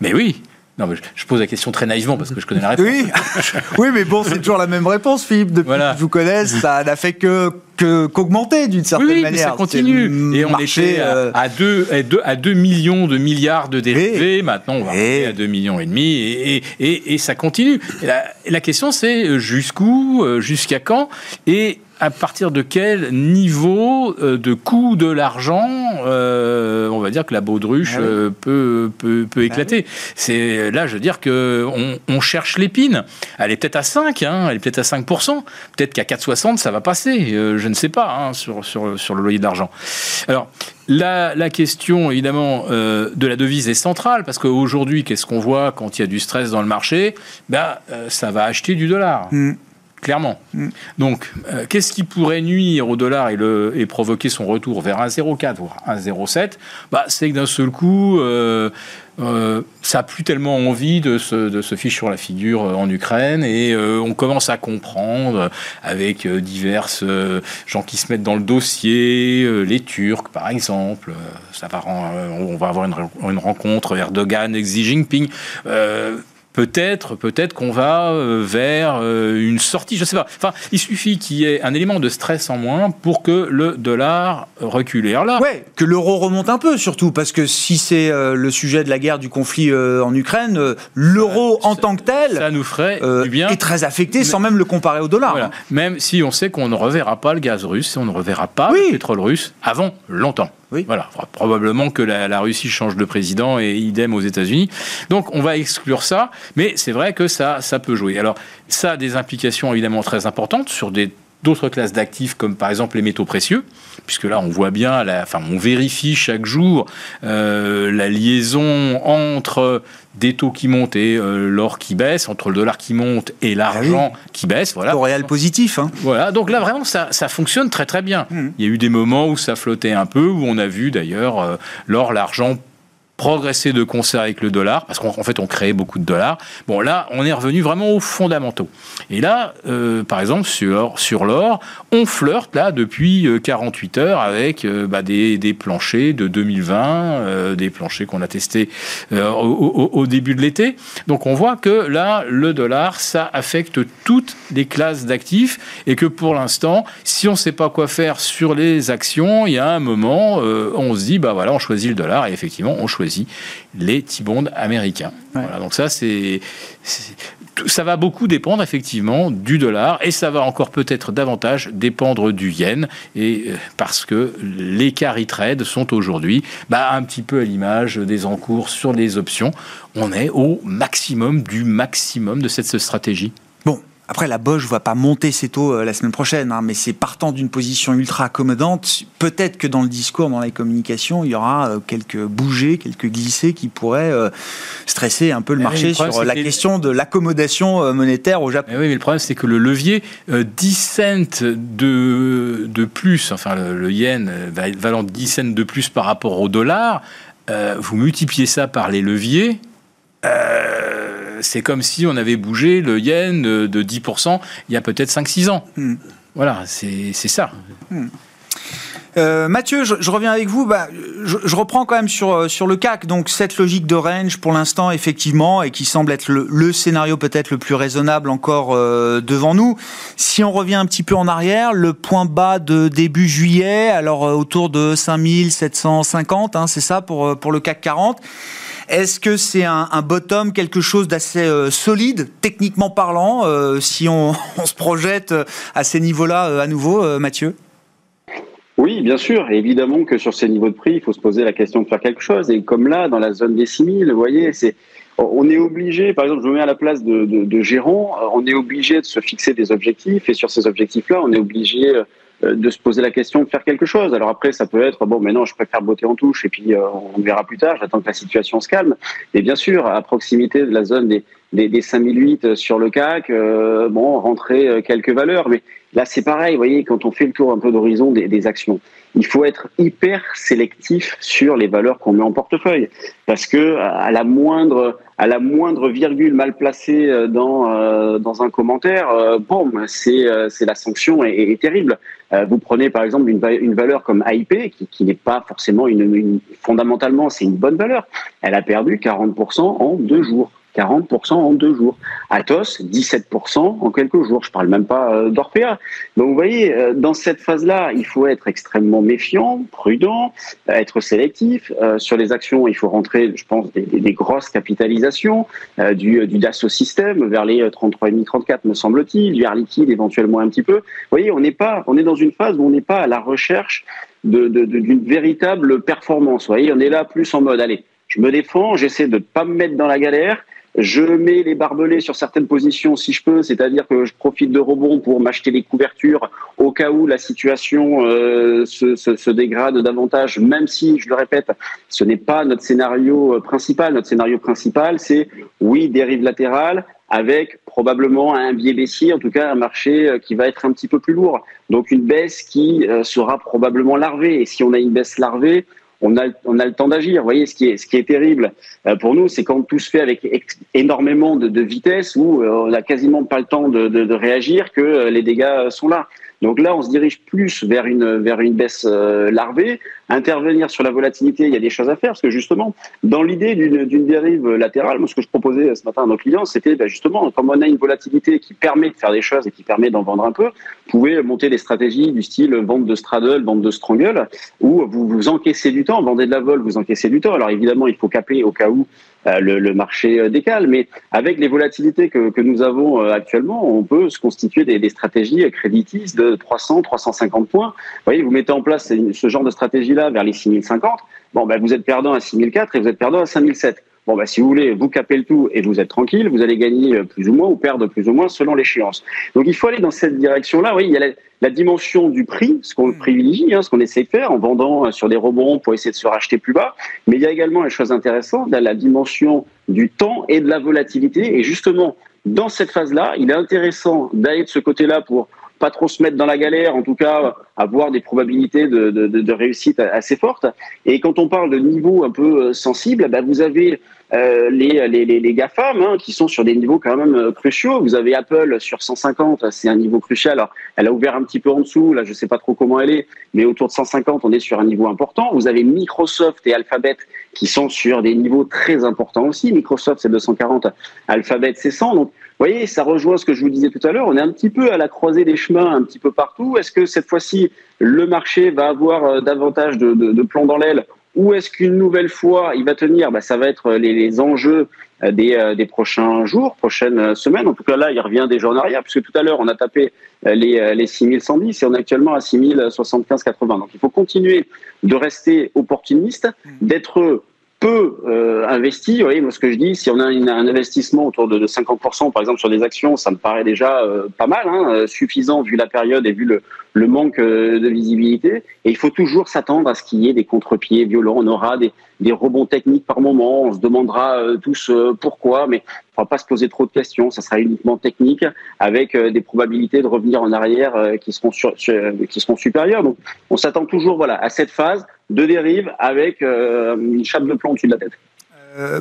Mais oui non, mais je pose la question très naïvement parce que je connais la réponse. Oui, oui mais bon, c'est toujours la même réponse, Philippe. Depuis que je vous connais, ça n'a fait que qu'augmenter d'une certaine oui, manière. Mais ça continue. Et on était euh, à, 2, à, 2, millions de milliards de dérivés. Maintenant, on va à 2 millions et demi. Et, et, et ça continue. la, la question, c'est euh, jusqu'où, euh, jusqu'à quand? Et à partir de quel niveau euh, de coût de l'argent, euh, on va dire que la baudruche ah euh, peut, peut, peut, ah éclater. C'est là, je veux dire que on, cherche l'épine. Elle est peut-être à 5, hein, elle est peut-être à 5%. Peut-être qu'à 4,60, ça va passer. je ne sais pas hein, sur, sur, sur, le loyer d'argent. Alors, la, la, question, évidemment, de la devise est centrale, parce qu'aujourd'hui, qu'est-ce qu'on voit quand il y a du stress dans le marché? Ben, Ça va acheter du dollar. Mm clairement. Mm. Donc, euh, qu'est-ce qui pourrait nuire au dollar et, le, et provoquer son retour vers 1,04 voire 1,07 bah, C'est que d'un seul coup, euh, euh, ça n'a plus tellement envie de se, de se fiche sur la figure en Ukraine et on commence à comprendre avec diverses gens qui se mettent dans le dossier, les Turcs par exemple, ça va, on va avoir une, une rencontre Erdogan-Xi Jinping peut-être, peut-être qu'on va euh, vers euh, une sortie, je sais pas. Enfin, il suffit qu'il y ait un élément de stress en moins pour que le dollar recule. Alors là, ouais, que l'euro remonte un peu, surtout parce que si c'est euh, le sujet de la guerre, du conflit en Ukraine, l'euro en tant que tel, ça nous ferait du bien. est très affecté, sans même le comparer au dollar. Hein. Même si on sait qu'on ne reverra pas le gaz russe, on ne reverra pas le pétrole russe avant longtemps. Voilà, probablement que la, Russie change de président et idem aux États-Unis. Donc on va exclure ça, mais c'est vrai que ça, ça peut jouer. Alors ça a des implications évidemment très importantes sur des d'autres classes d'actifs comme par exemple les métaux précieux, puisque là on voit bien, la, enfin on vérifie chaque jour euh, la liaison entre des taux qui montent et euh, l'or qui baisse, entre le dollar qui monte et l'argent ah qui baisse. Voilà. Réel positif. Hein. Voilà, donc là vraiment ça, ça fonctionne très très bien. Mmh. Il y a eu des moments où ça flottait un peu, où on a vu d'ailleurs euh, l'or, l'argent progresser de concert avec le dollar, parce qu'en fait on créait beaucoup de dollars. Bon là, on est revenu vraiment aux fondamentaux. Et là, euh, par exemple sur sur l'or, on flirte là depuis 48 euh, heures avec euh, bah, des, des, planchers de 2020, des planchers qu'on a testés au, début de l'été. Donc on voit que là, le dollar, ça affecte toutes les classes d'actifs et que pour l'instant, si on ne sait pas quoi faire sur les actions, il y a un moment, on se dit bah voilà, on choisit le dollar et effectivement on choisit les T-bonds américains. Voilà, donc ça, c'est ça va beaucoup dépendre effectivement du dollar et ça va encore peut-être davantage dépendre du yen et euh, parce que les carry trades sont aujourd'hui bah, un petit peu à l'image des encours sur les options. On est au maximum du maximum de cette stratégie. Après, la Bosch ne va pas monter ses taux euh, la semaine prochaine, hein, mais c'est partant d'une position ultra accommodante. Peut-être que dans le discours, dans les communications, il y aura euh, quelques bougées, quelques glissées qui pourraient euh, stresser un peu le marché sur la question de l'accommodation monétaire au Japon. oui, mais le problème, c'est que le levier, 10 cents de, de plus, enfin le, yen valant 10 cents de plus par rapport au dollar, vous multipliez ça par les leviers c'est comme si on avait bougé le yen de 10% il y a peut-être 5-6 ans. Hmm. Voilà, c'est ça. Hmm. Euh, Mathieu, je, reviens avec vous. Bah, je, reprends quand même sur, euh, sur le CAC. Donc cette logique de range pour l'instant, effectivement, et qui semble être le, scénario peut-être le plus raisonnable encore euh, devant nous. Si on revient un petit peu en arrière, le point bas de début juillet, alors autour de 5750, hein, c'est ça pour, pour le CAC 40. Est-ce que c'est un, bottom, quelque chose d'assez euh, solide, techniquement parlant, euh, si on, se projette euh, à ces niveaux-là à nouveau, Mathieu? Oui, bien sûr. évidemment que sur ces niveaux de prix, il faut se poser la question de faire quelque chose. Et comme là, dans la zone des 6000, vous voyez, on est obligé, par exemple, je me mets à la place de, de, gérant, on est obligé de se fixer des objectifs et sur ces objectifs-là, on est obligé de se poser la question de faire quelque chose. Alors après, ça peut être bon, mais non, je préfère botter en touche et puis euh, on verra plus tard. J'attends que la situation se calme. Et bien sûr, à proximité de la zone des, des, des 5008 sur le CAC, euh, bon, rentrer quelques valeurs. Mais là, c'est pareil. Vous voyez, quand on fait le tour un peu d'horizon des, des actions, il faut être hyper sélectif sur les valeurs qu'on met en portefeuille, parce que à la moindre à la moindre virgule mal placée euh, dans euh, dans un commentaire, euh, c'est c'est la sanction est, terrible. Vous prenez par exemple une, une valeur comme AIP, qui, qui n'est pas forcément une, une fondamentalement c'est une bonne valeur. Elle a perdu 40% en deux jours. 40% en deux jours. Atos, 17% en quelques jours. Je parle même pas euh, d'Orpea. Donc vous voyez, euh, dans cette phase-là, il faut être extrêmement méfiant, prudent, euh, être sélectif. Sur les actions, il faut rentrer, je pense, des, grosses capitalisations, du, du Dassault Système vers les 33,5, 34 me semble-t-il, du Air Liquide éventuellement un petit peu. Vous voyez, on n'est pas, on est dans une phase où on n'est pas à la recherche d'une véritable performance. Vous voyez, on est là plus en mode, allez, je me défends, j'essaie de ne pas me mettre dans la galère, je mets les barbelés sur certaines positions si je peux, c'est-à-dire que je profite de rebond pour m'acheter des couvertures au cas où la situation euh, se, se, se, dégrade davantage, même si, je le répète, ce n'est pas notre scénario euh, principal. Notre scénario principal, c'est oui, dérive latérale, avec probablement un biais baissier, en tout cas un marché euh, qui va être un petit peu plus lourd. Donc une baisse qui sera probablement larvée. Et si on a une baisse larvée, on a, on a le temps d'agir. Vous voyez, ce qui est, ce qui est terrible euh, pour nous, c'est quand tout se fait avec énormément de, de vitesse, où euh, on n'a quasiment pas le temps de, de, de réagir, que euh, les dégâts sont là. Donc là, on se dirige plus vers une, vers une baisse larvée. Intervenir sur la volatilité, il y a des choses à faire, parce que justement, dans l'idée d'une dérive latérale, moi, ce que je proposais ce matin à nos clients, c'était ben, justement, comme on a une volatilité qui permet de faire des choses et qui permet d'en vendre un peu, vous pouvez monter des stratégies du style vente de straddle, vente de strangle, où vous vous encaissez du temps, vendez de la vol, vous encaissez du temps. Alors évidemment, il faut caper au cas où euh, le, le, marché euh, décale. Mais avec les volatilités que, que, nous avons euh, actuellement, on peut se constituer des, des stratégies créditistes de 300, 350 points. Vous voyez, vous mettez en place ce genre de stratégie-là vers les 6050. Bon, ben, vous êtes perdant à 6004 et vous êtes perdant à 5007. Bon, bah, si vous voulez, vous capez le tout et vous êtes tranquille, vous allez gagner euh, plus ou moins ou perdre plus ou moins selon l'échéance. Donc, il faut aller dans cette direction-là. Oui, il y a la, dimension du prix, ce qu'on mm. privilégie, hein, ce qu'on essaie de faire en vendant euh, sur des rebonds pour essayer de se racheter plus bas. Mais il y a également une chose intéressante, la dimension du temps et de la volatilité. Et justement, dans cette phase-là, il est intéressant d'aller de ce côté-là pour pas trop se mettre dans la galère, en tout cas avoir des probabilités de, réussite assez fortes. Et quand on parle de niveau un peu sensible, bah, vous avez euh, les, les, les, GAFAM, hein, qui sont sur des niveaux quand même euh, cruciaux. Vous avez Apple sur 150, c'est un niveau crucial. Alors, elle a ouvert un petit peu en dessous, là je ne sais pas trop comment elle est, mais autour de 150, on est sur un niveau important. Vous avez Microsoft et Alphabet qui sont sur des niveaux très importants aussi. Microsoft c'est 240, Alphabet c'est 100. Donc, vous voyez, ça rejoint ce que je vous disais tout à l'heure. On est un petit peu à la croisée des chemins, un petit peu partout. Est-ce que cette fois-ci, le marché va avoir euh, davantage de, de, de plomb dans l'aile où est-ce qu'une nouvelle fois il va tenir? Bah, Ça va être les, les enjeux euh, des, euh, des, prochains jours, prochaines euh, semaines. En tout cas, là, il revient déjà en arrière, puisque tout à l'heure, on a tapé les, les 6110 et on est actuellement à 6075,80. Donc, il faut continuer de rester opportuniste, mmh. d'être peu euh, investi. Vous voyez, moi, ce que je dis, si on a un investissement autour de, 50%, par exemple, sur des actions, ça me paraît déjà euh, pas mal, hein, euh, suffisant vu la période et vu le, le manque euh, de visibilité. Et il faut toujours s'attendre à ce qu'il y ait des contre-pieds violents. On aura des, des rebonds techniques par moment. On se demandera tous pourquoi, mais on va pas se poser trop de questions. Ça sera uniquement technique, avec des probabilités de revenir en arrière qui seront sur, qui seront supérieures. Donc, on s'attend toujours, voilà, à cette phase de dérive avec euh, une chape de plomb au-dessus de la tête. Euh,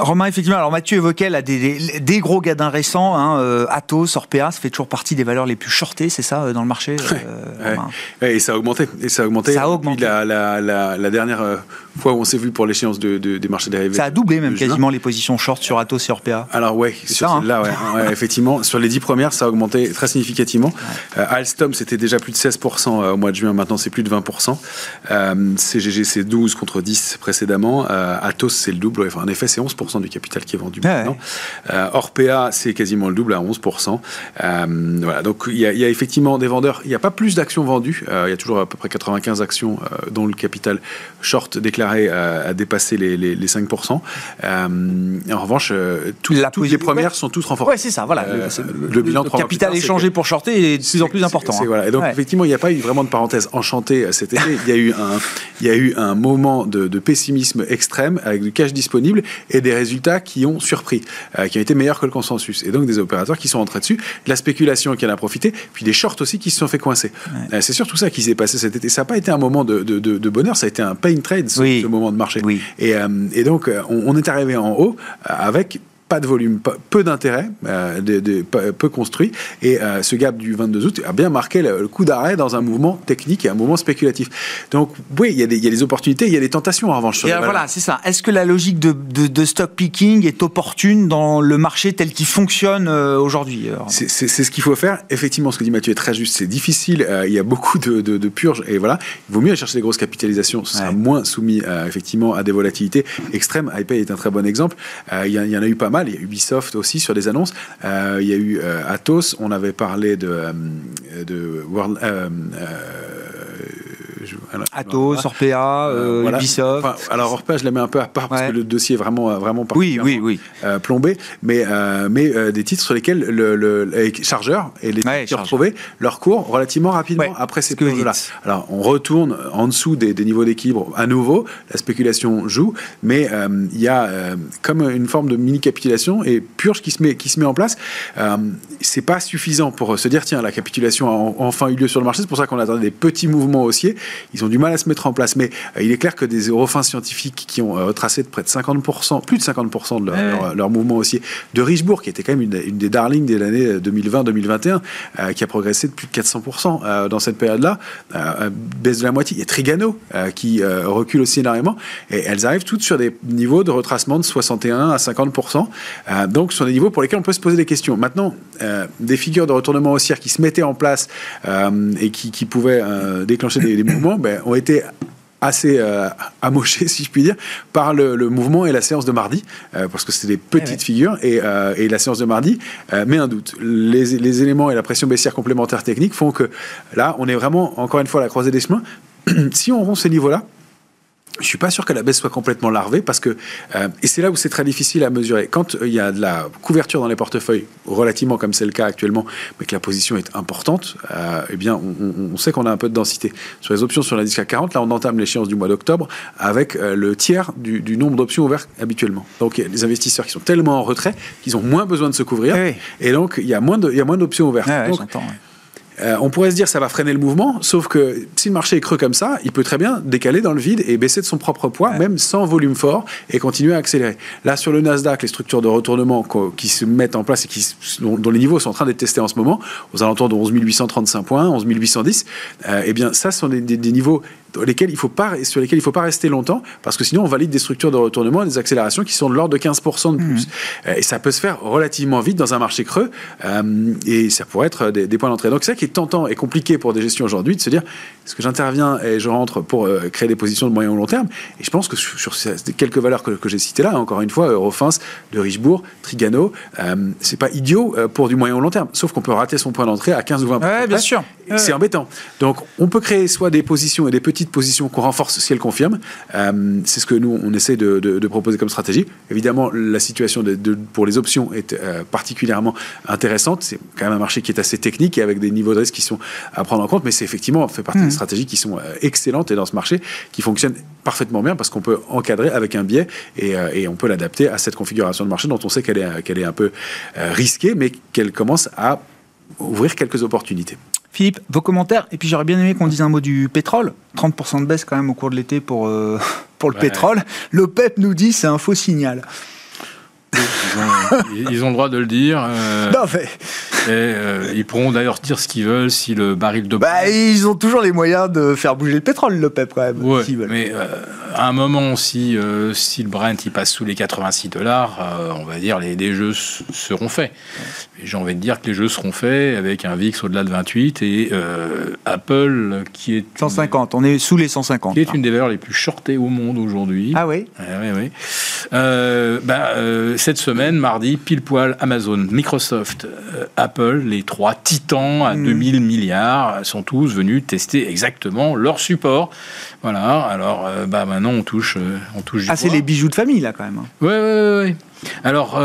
Romain, effectivement, alors Mathieu évoquait là, des, des, gros gadins récents, hein, euh, Atos, Orpea, ça fait toujours partie des valeurs les plus shortées, c'est ça, dans le marché Et ça a augmenté. Et ça a augmenté. Ça a augmenté. La, la, la, dernière fois où on s'est vu pour l'échéance de, des marchés dérivés. Ça a doublé même quasiment les positions short sur Atos et Orpea. Alors ouais, sur hein. là, ouais, effectivement, sur les dix premières, ça a augmenté très significativement. Alstom, c'était déjà plus de 16% au mois de juin, maintenant c'est plus de 20%. CGG, c'est 12 contre 10 précédemment. Atos, c'est le double. en effet, c'est 11% du capital qui est vendu maintenant. Euh, Orpea, c'est quasiment le double à 11%. Euh, voilà, donc il y, a effectivement des vendeurs. Il n'y a pas plus d'actions vendues. Euh, il y a toujours à peu près 95 actions dont le capital short déclaré a dépassé les, 5%. en revanche, toutes les premières sont toutes renforcées. Oui, c'est ça. Voilà. le, bilan le capital échangé pour shorter est de plus en plus important. Hein. Voilà. Et donc, effectivement, il n'y a pas eu vraiment de parenthèse enchantée cet été. il, y a eu un, il y a eu un moment de, de pessimisme extrême avec du cash disponibles et des résultats qui ont surpris, euh, qui ont été meilleurs que le consensus. Et donc des opérateurs qui sont rentrés dessus, de la spéculation qui en a profité, puis des shorts aussi qui se sont fait coincer. Euh, c'est surtout ça qui s'est passé cet été. Ça n'a pas été un moment de, de, bonheur, ça a été un pain trade, ce, moment de marché. Et, euh, et, donc on, on est arrivé en haut avec pas de volume, peu d'intérêt, euh, peu construit. Et euh, ce gap du 22 août a bien marqué le, coup d'arrêt dans un mouvement technique et un mouvement spéculatif. Donc oui, il y, a des, il y a des opportunités, il y a des tentations en revanche. et voilà, c'est ça. Est-ce que la logique de, de, stock picking est opportune dans le marché tel qu'il fonctionne euh, aujourd'hui C'est ce qu'il faut faire. Effectivement, ce que dit Mathieu est très juste. C'est difficile. il y a beaucoup de, purges et voilà. Il vaut mieux aller chercher des grosses capitalisations. Ce sera moins soumis effectivement à des volatilités extrêmes. iPay est un très bon exemple. il, y, y en a eu pas mal il y a Ubisoft aussi sur des annonces. Euh, il y a eu euh, Atos. On avait parlé de, euh, de World. Atos, Orpea, Ubisoft. alors Orpea, je la mets un peu à part parce que le dossier est vraiment, vraiment oui, oui, oui. plombé, mais, mais des titres sur lesquels le, le les chargeurs et les qui ont retrouvé leur cours relativement rapidement après ces périodes-là. Alors on retourne en dessous des, des niveaux d'équilibre à nouveau, la spéculation joue, mais il y a comme une forme de mini capitalisation et purge qui se met, qui se met en place, euh, c'est pas suffisant pour se dire tiens, la capitulation a enfin eu lieu sur le marché. C'est pour ça qu'on attendait des petits mouvements haussiers. Ils ont du mal à se mettre en place. Mais euh, il est clair que des eurofins scientifiques qui ont euh, retracé de près de 50%, plus de 50% de leur, leur, mouvement haussier, de Richebourg, qui était quand même une, des darlings de l'année 2020-2021, qui a progressé de plus de 400% dans cette période-là, baisse de la moitié. Il y a Trigano qui recule aussi énormément. Et elles arrivent toutes sur des niveaux de retracement de 61 à 50%. Euh, donc, ce sont des niveaux pour lesquels on peut se poser des questions. Maintenant, euh, des figures de retournement haussière qui se mettaient en place euh, et qui, pouvaient déclencher des, mouvements ben, ont été assez amochés, si je puis dire, par le, mouvement et la séance de mardi, parce que c'était des petites figures, et, la séance de mardi met un doute. Les, les, éléments et la pression baissière complémentaire technique font que là, on est vraiment, encore une fois, à la croisée des chemins. si on rompt ces niveaux-là, je suis pas sûr que la baisse soit complètement larvée parce que euh, et c'est là où c'est très difficile à mesurer. Quand euh, il y a de la couverture dans les portefeuilles relativement comme c'est le cas actuellement, mais que la position est importante, euh, eh bien on, sait qu'on a un peu de densité. Sur les options sur l'indice CAC 40, là on entame l'échéance du mois d'octobre avec le tiers du, nombre d'options ouvertes habituellement. Donc il y a des investisseurs qui sont tellement en retrait qu'ils ont moins besoin de se couvrir et donc il y a moins de il y a moins d'options ouvertes. Euh, on pourrait se dire ça va freiner le mouvement, sauf que si le marché est creux comme ça, il peut très bien décaler dans le vide et baisser de son propre poids, même sans volume fort, et continuer à accélérer. Là, sur le Nasdaq, les structures de retournement qui se mettent en place et qui, dont, les niveaux sont en train d'être testés en ce moment, aux alentours de 11 835 points, 11 810, euh, eh bien, ça sont des, des niveaux lesquels il faut pas, sur lesquels il ne faut pas rester longtemps, parce que sinon on valide des structures de retournement et des accélérations qui sont de l'ordre de 15% de plus. Mmh. Et ça peut se faire relativement vite dans un marché creux, euh, et ça pourrait être des, points d'entrée. Donc c'est ça qui est tentant et compliqué pour des gestions aujourd'hui, de se dire, est-ce que j'interviens et je rentre pour euh, créer des positions de moyen ou long terme? Et je pense que sur, ces, quelques valeurs que, j'ai citées là, encore une fois, Eurofins, de Richebourg, Trigano, euh, c'est pas idiot euh, pour du moyen ou long terme, sauf qu'on peut rater son point d'entrée à 15 ou 20%. Ouais, bien sûr. C'est embêtant. Donc on peut créer soit des positions et des petites position qu'on renforce si elle confirme. Euh, c'est ce que nous, on essaie de, proposer comme stratégie. Évidemment, la situation de, pour les options est euh, particulièrement intéressante. C'est quand même un marché qui est assez technique et avec des niveaux de risque qui sont à prendre en compte, mais c'est effectivement fait partie des mmh. stratégies qui sont euh, excellentes et dans ce marché qui fonctionnent parfaitement bien parce qu'on peut encadrer avec un biais et, et on peut l'adapter à cette configuration de marché dont on sait qu'elle est, qu'elle est un peu risquée, mais qu'elle commence à ouvrir quelques opportunités. Philippe, vos commentaires. Et puis j'aurais bien aimé qu'on dise un mot du pétrole. 30% de baisse quand même au cours de l'été pour, euh, pour le pétrole. L'OPEP nous dit c'est un faux signal. Ils ont, le droit de le dire. Euh, non, mais... Euh, ils pourront d'ailleurs dire ce qu'ils veulent si le baril de. Bah, ils ont toujours les moyens de faire bouger le pétrol, l'OPEP quand même. mais à un moment, si, si le Brent il passe sous les 86 dollars, on va dire les, les jeux seront faits j'ai envie de dire que les jeux seront faits avec un VIX au-delà de 28 et euh, Apple qui est 150. on est sous les 150. Qui est une des valeurs les plus shortées au monde aujourd'hui. Ah oui? oui, oui. Euh, bah, euh, cette semaine, mardi, pile poil, Amazon, Microsoft, Apple, les trois titans à 2000 hmm. milliards sont tous venus tester exactement leur support. Voilà. Alors, bah maintenant on touche, on touche. Ah, c'est les bijoux de famille là quand même. Oui, oui, oui. Alors.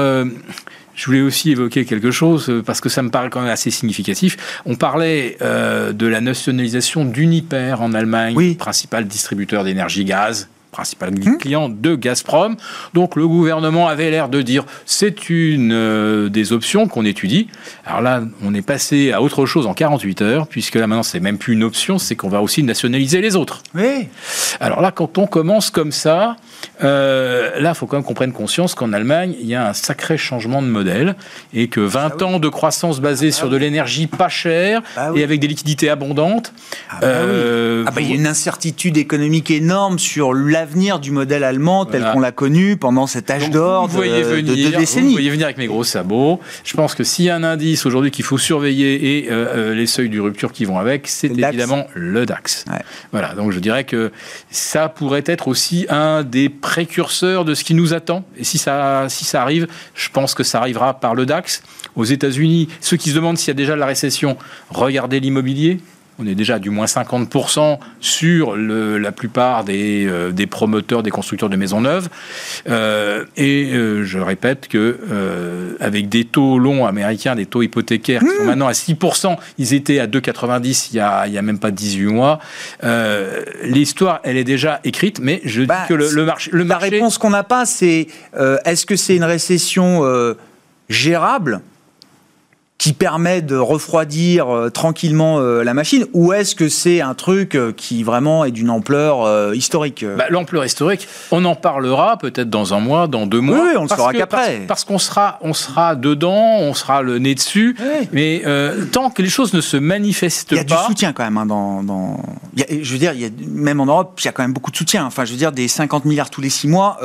Je voulais aussi évoquer quelque chose euh, parce que ça me paraît quand même assez significatif. On parlait euh, de la nationalisation d'Uniper en Allemagne, principal distributeur d'énergie gaz principal mmh. client de Gazprom. Donc le gouvernement avait l'air de dire c'est une euh, des options qu'on étudie. Alors là, on est passé à autre chose en 48 heures, puisque là maintenant c'est même plus une option, c'est qu'on va aussi nationaliser les autres. Oui. Alors là, quand on commence comme ça, euh, là, il faut quand même qu'on prenne conscience qu'en Allemagne, il y a un sacré changement de modèle et que 20 ah ans de croissance basée ah sur de l'énergie pas chère ah et avec des liquidités abondantes. Ah bah euh, bah, il y a une incertitude économique énorme sur l'avenir du modèle allemand tel qu'on l'a connu pendant cet âge d'or de, de, décennies. Vous voyez venir avec mes gros sabots. Je pense que s'il y a un indice aujourd'hui qu'il faut surveiller et euh, les seuils de rupture qui vont avec, c'est évidemment le DAX. Voilà, donc je dirais que ça pourrait être aussi un des précurseur de ce qui nous attend. Et si ça, si ça arrive, je pense que ça arrivera par le DAX. Aux États-Unis, ceux qui se demandent s'il y a déjà la récession, regardez l'immobilier. On est déjà à du moins 50% sur le, la plupart des, euh, des, promoteurs, des constructeurs de maisons neuves. Euh, et euh, je répète que avec des taux longs américains, des taux hypothécaires qui sont mmh. maintenant à 6%, ils étaient à 2,90 il y a, il y a même pas 18 mois. L'histoire, elle est déjà écrite, mais je dis bah, que le, marché, le marché... La réponse qu'on n'a pas, c'est est-ce que c'est une récession gérable? Qui permet de refroidir euh, tranquillement euh, la machine ou est-ce que c'est un truc euh, qui vraiment est d'une ampleur historique bah, L'ampleur historique, on en parlera peut-être dans un mois, dans deux mois. Oui, on le saura qu'après. Parce, qu'on sera, on sera dedans, on sera le nez dessus, mais tant que les choses ne se manifestent pas... Il y a du soutien quand même. Hein, dans, dans... je veux dire, il y a, même en Europe, il y a quand même beaucoup de soutien. Enfin, je veux dire, des 50 milliards tous les six mois,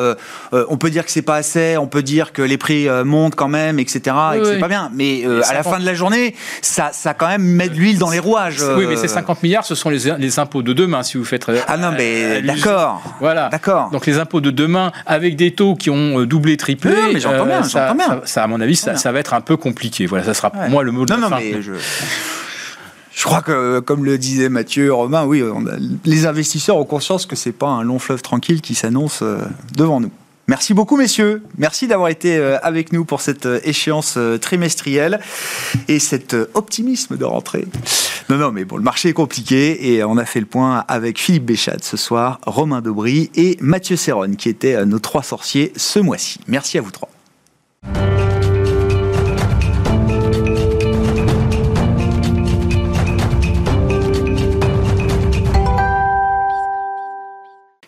on peut dire que c'est pas assez, on peut dire que les prix montent quand même, etc. et que c'est pas bien. Mais à la fin de la journée, ça, ça quand même met de l'huile dans les rouages. Oui, mais ces 50 milliards, ce sont les, les impôts de demain, si vous faites. Euh, ah non, mais d'accord. Voilà. D'accord. Donc les impôts de demain, avec des taux qui ont euh, doublé, triplé. mais j'entends bien, euh, ça, bien. Ça, à mon avis, ça, ça, va être un peu compliqué. Voilà, ça sera pour moi le mot de non, non, Mais je... Je crois que, comme le disait Mathieu Romain, oui, les investisseurs ont conscience que c'est pas un long fleuve tranquille qui s'annonce devant nous. Merci beaucoup, messieurs. Merci d'avoir été euh, avec nous pour cette euh, échéance euh, trimestrielle et cet optimisme de rentrée. Non, non, mais bon, le marché est compliqué et on a fait le point avec Philippe Béchat ce soir, Romain Dobry et Mathieu Serron, qui étaient nos trois sorciers ce mois-ci. Merci à vous trois.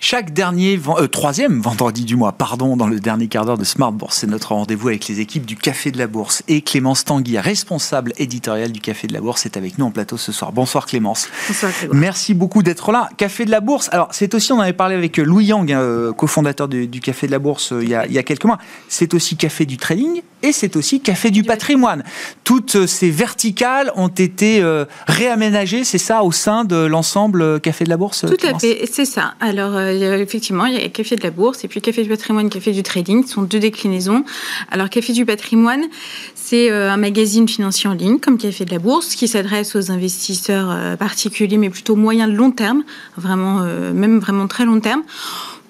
Chaque dernier, euh, troisième vendredi du mois, pardon, dans le dernier quart d'heure de Smart Bourse, c'est notre rendez-vous avec les équipes du Café de la Bourse. Et Clémence Tanguy, responsable éditoriale du Café de la Bourse, est avec nous en plateau ce soir. Bonsoir Clémence. Bonsoir Merci beaucoup d'être là. Café de la Bourse, alors c'est aussi, on avait parlé avec Louis Yang, hein, cofondateur du, Café de la Bourse il y, a, il y a quelques mois. C'est aussi Café du Trading et c'est aussi Café du Patrimoine. Toutes ces verticales ont été réaménagées, c'est ça, au sein de l'ensemble Café de la Bourse Tout à fait, c'est ça. Alors, euh, effectivement, il y a Café de la Bourse et puis Café du Patrimoine, Café du Trading. Ce sont deux déclinaisons. Alors, Café du Patrimoine, c'est euh, un magazine financier en ligne, comme Café de la Bourse, qui s'adresse aux investisseurs euh, particuliers, mais plutôt moyen long terme, vraiment, même vraiment très long terme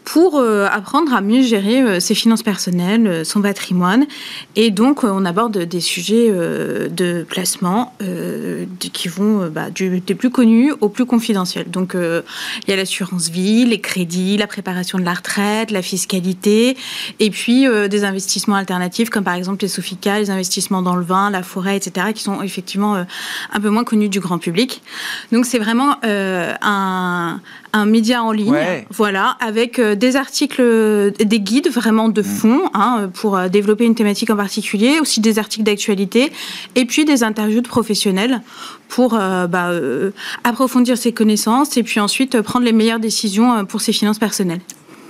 pour euh, apprendre à mieux gérer euh, ses finances personnelles, euh, son patrimoine. Et donc, on aborde des sujets de placement qui vont bah, du, des plus connus aux plus confidentiels. Donc, il y a l'assurance vie, les crédits, la préparation de la retraite, la fiscalité, et puis des investissements alternatifs comme par exemple les Sofica, les investissements dans le vin, la forêt, etc., qui sont effectivement un peu moins connus du grand public. Donc, c'est vraiment un, un média en ligne, voilà, avec euh, des articles, des guides vraiment de mm. fond hein, pour euh, développer une thématique en particulier, aussi des articles d'actualité, et puis des interviews de professionnels pour euh, bah, approfondir ses connaissances et puis ensuite prendre les meilleures décisions pour ses finances personnelles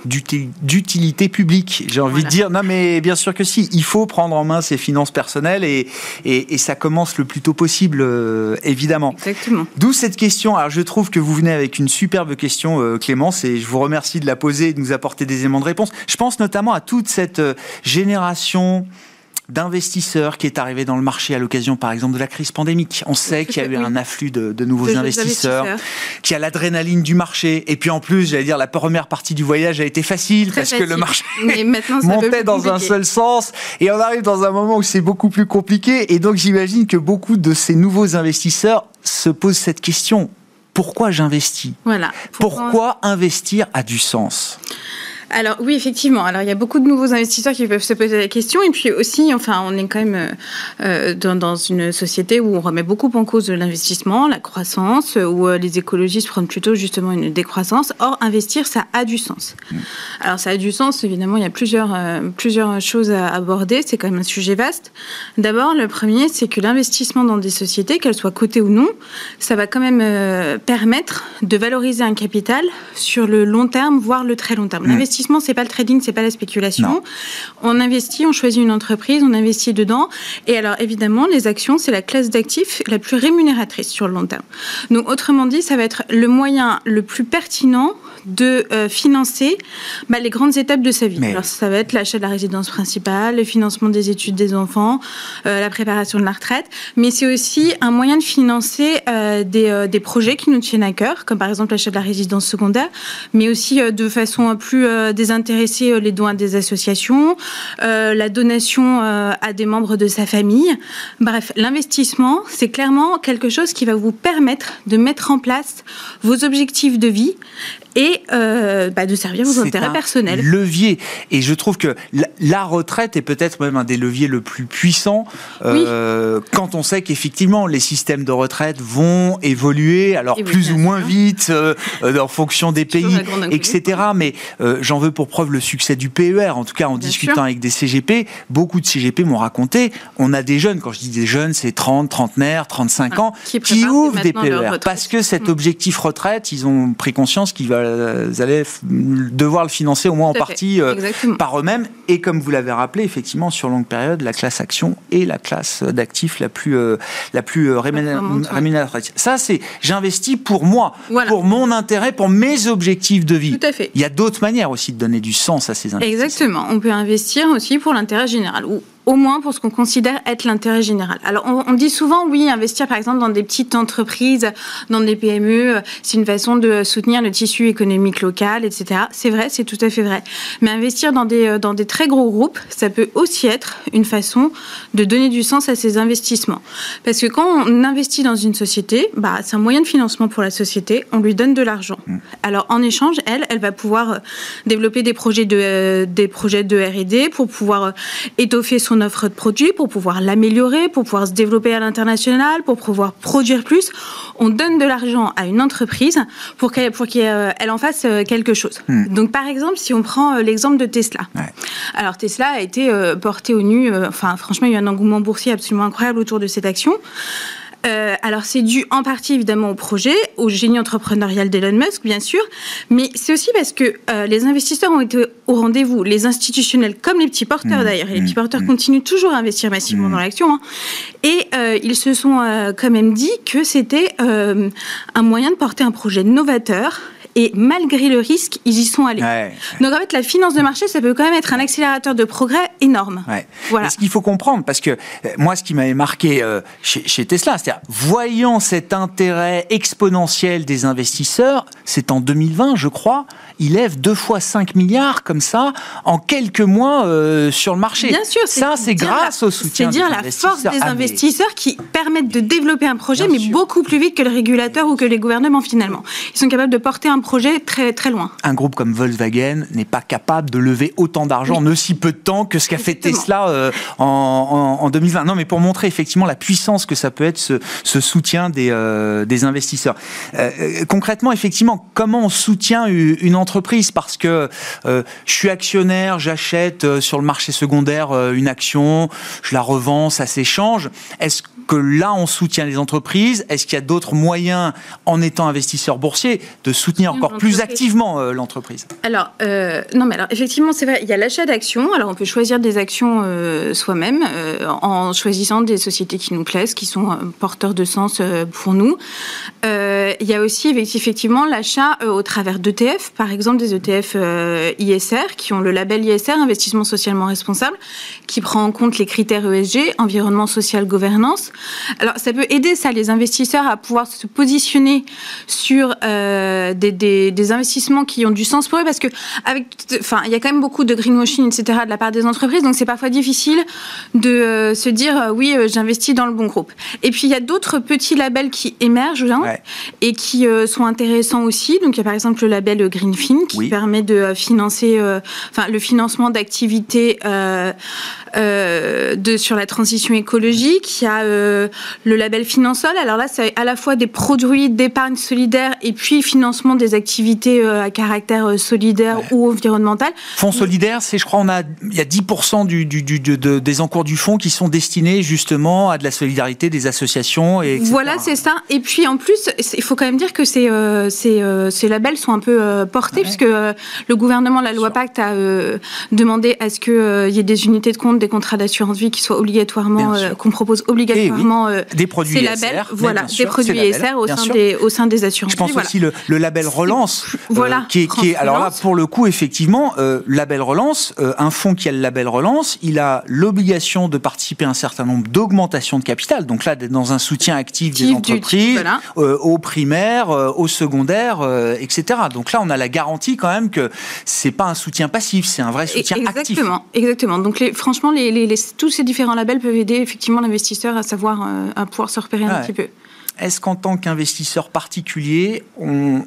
d'utilité publique, j'ai envie de dire. Non, mais bien sûr que si, il faut prendre en main ses finances personnelles et, et, ça commence le plus tôt possible, euh, évidemment. Exactement. D'où cette question. Alors, je trouve que vous venez avec une superbe question, euh, Clémence, et je vous remercie de la poser et de nous apporter des éléments de réponse. Je pense notamment à toute cette euh, génération d'investisseurs qui est arrivé dans le marché à l'occasion, par exemple, de la crise pandémique. On sait qu'il y a eu un afflux de, nouveaux investisseurs, qu'il y a l'adrénaline du marché. Et puis en plus, j'allais dire, la première partie du voyage a été facile parce que le marché montait dans un seul sens. Et on arrive dans un moment où c'est beaucoup plus compliqué. Et donc j'imagine que beaucoup de ces nouveaux investisseurs se posent cette question. Pourquoi j'investis? Voilà. Pourquoi investir a du sens? Alors oui, effectivement. Alors il y a beaucoup de nouveaux investisseurs qui peuvent se poser la question. Et puis aussi, enfin, on est quand même euh, euh, dans, dans, une société où on remet beaucoup en cause l'investissement, la croissance, où euh, les écologistes prennent plutôt justement une décroissance. Or, investir, ça a du sens. Mm. Alors ça a du sens, évidemment, il y a plusieurs, plusieurs choses à aborder. C'est quand même un sujet vaste. D'abord, le premier, c'est que l'investissement dans des sociétés, qu'elles soient cotées ou non, ça va quand même permettre de valoriser un capital sur le long terme, voire le très long terme. Mm l'investissement, c'est pas le trading, c'est pas la spéculation. On investit, on choisit une entreprise, on investit dedans. Et alors, évidemment, les actions, c'est la classe d'actifs la plus rémunératrice sur le long terme. Donc, autrement dit, ça va être le moyen le plus pertinent de euh, financer bah, les grandes étapes de sa vie. Alors, ça va être l'achat de la résidence principale, le financement des études des enfants, euh, la préparation de la retraite, mais c'est aussi un moyen de financer euh, des, des, projets qui nous tiennent à cœur, comme par exemple l'achat de la résidence secondaire, mais aussi de façon plus désintéresser les dons à des associations, la donation à des membres de sa famille. Bref, l'investissement, c'est clairement quelque chose qui va vous permettre de mettre en place vos objectifs de vie et euh, bah, de servir vos intérêts personnels. Levier. Et je trouve que la, retraite est peut-être même un des leviers le plus puissants euh, quand on sait qu'effectivement les systèmes de retraite vont évoluer, alors plus ou moins vite euh, en fonction des pays, etc. Mais j'en veux pour preuve le succès du PER. En tout cas, en discutant avec des CGP, beaucoup de CGP m'ont raconté, on a des jeunes, quand je dis des jeunes, c'est 30, trentenaires, 35 ah, ans, qui, ouvrent des PER. Parce que cet mm. objectif retraite, ils ont pris conscience qu'il va euh, allaient devoir le financer au moins en partie euh, par eux-mêmes. Et comme vous l'avez rappelé, effectivement, sur longue période, la classe action est la classe d'actifs la plus, euh, la plus rémunératrice. Ça, c'est j'investis pour moi, pour mon intérêt, pour mes objectifs de vie. Tout à fait. Il y a d'autres manières aussi de donner du sens à ces investissements. Exactement. On peut investir aussi pour l'intérêt général au moins pour ce qu'on considère être l'intérêt général. Alors on, dit souvent oui, investir par exemple dans des petites entreprises, dans des PME, c'est une façon de soutenir le tissu économique local, etc. C'est vrai, c'est tout à fait vrai. Mais investir dans des, dans des très gros groupe, ça peut aussi être une façon de donner du sens à ses investissements. Parce que quand on investit dans une société, bah, c'est un moyen de financement pour la société, on lui donne de l'argent. Mm. Alors en échange, elle, elle va pouvoir euh, développer des projets de, euh, des projets de R&D pour pouvoir euh, étoffer son offre de produits, pour pouvoir l'améliorer, pour pouvoir se développer à l'international, pour pouvoir produire plus. On donne de l'argent à une entreprise pour qu'elle pour qu'elle en fasse quelque chose. Mm. Donc par exemple, si on prend l'exemple de Tesla. Alors Tesla a été porté au nu, enfin franchement, il y a eu un engouement boursier absolument incroyable autour de cette action. Euh, alors c'est dû en partie évidemment au projet, au génie entrepreneurial d'Elon Musk bien sûr, mais c'est aussi parce que euh, les investisseurs ont été au rendez-vous, les institutionnels comme les petits porteurs mmh. d'ailleurs, et les petits mmh. porteurs mmh. continuent toujours à investir massivement dans l'action, hein. et euh, ils se sont quand même dit que c'était un moyen de porter un projet novateur et malgré le risque, ils y sont allés. Donc en fait, la finance de marché, ça peut quand même être un accélérateur de progrès énorme. Voilà. Ce qu'il faut comprendre, parce que euh, moi, ce qui m'avait marqué euh, chez, Tesla, c'est-à-dire, voyant cet intérêt exponentiel des investisseurs, c'est en 2020, je crois, il lève deux fois 5 milliards comme ça en quelques mois euh, sur le marché. Bien sûr, ça c'est grâce au soutien. C'est dire la force des ah, investisseurs qui permettent de développer un projet, mais beaucoup plus vite que le régulateur ou que les gouvernements finalement. Ils sont capables de porter un projet très très loin. Un groupe comme Volkswagen n'est pas capable de lever autant d'argent en aussi peu de temps que ce qu'a fait Tesla euh, en, 2020. Non, mais pour montrer effectivement la puissance que ça peut être ce, soutien des, euh, des investisseurs. concrètement, effectivement, comment on soutient une entreprise? Parce que euh, je suis actionnaire, j'achète euh, sur le marché secondaire euh, une action, je la revends, ça s'échange. Est-ce que là, on soutient les entreprises Est-ce qu'il y a d'autres moyens, en étant investisseur boursier, de soutenir encore plus activement euh, l'entreprise? Alors, euh, non, mais alors, effectivement, c'est vrai, il y a l'achat d'actions. Alors, on peut choisir des actions euh, soi-même en choisissant des sociétés qui nous plaisent, qui sont porteurs de sens pour nous. il y a aussi, effectivement, l'achat au travers d'ETF, par exemple, des ETF ISR, qui ont le label ISR, investissement socialement responsable, qui prend en compte les critères ESG, environnement social, gouvernance. Alors, ça peut aider ça les investisseurs à pouvoir se positionner sur euh, des, investissements qui ont du sens pour eux, parce que avec, enfin, il y a quand même beaucoup de greenwashing, etc. de la part des entreprises, donc c'est parfois difficile de euh, se dire euh, oui, j'investis dans le bon groupe. Et puis il y a d'autres petits labels qui émergent hein, et qui sont intéressants aussi. Donc il y a par exemple le label Greenfin qui permet de financer, enfin, le financement d'activités de sur la transition écologique. Il y a euh, le label Finansol. Alors là, c'est à la fois des produits d'épargne solidaire et puis financement des activités euh, à caractère euh, solidaire ou environnemental. Fonds solidaire, c'est, je crois, on a, il y a 10% du, du, du, des encours du fonds qui sont destinés justement à de la solidarité des associations. Et Voilà, c'est ça. Et puis en plus, il faut quand même dire que ces, ces, ces labels sont un peu portés, puisque le gouvernement, la loi Pacte, a demandé à ce qu'il y ait des unités de compte, des contrats d'assurance vie qui soient obligatoirement, qu'on propose obligatoirement euh, des produits labels, voilà, des produits ISR au sein, des, au sein des assurances. Je pense aussi le, le, label relance, euh, voilà, qui, est, qui est, alors là pour le coup effectivement, euh, label relance, un fonds qui a le label relance, il a l'obligation de participer à un certain nombre d'augmentations de capital. Donc là, dans un soutien actif des entreprises, aux primaires, aux secondaires, etc. Donc là, on a la garantie quand même que c'est pas un soutien passif, c'est un vrai soutien exactement, actif. Exactement. Donc les, franchement, les, les, tous ces différents labels peuvent aider effectivement l'investisseur à savoir euh, à pouvoir se repérer un petit peu. Est-ce qu'en tant qu'investisseur particulier, on,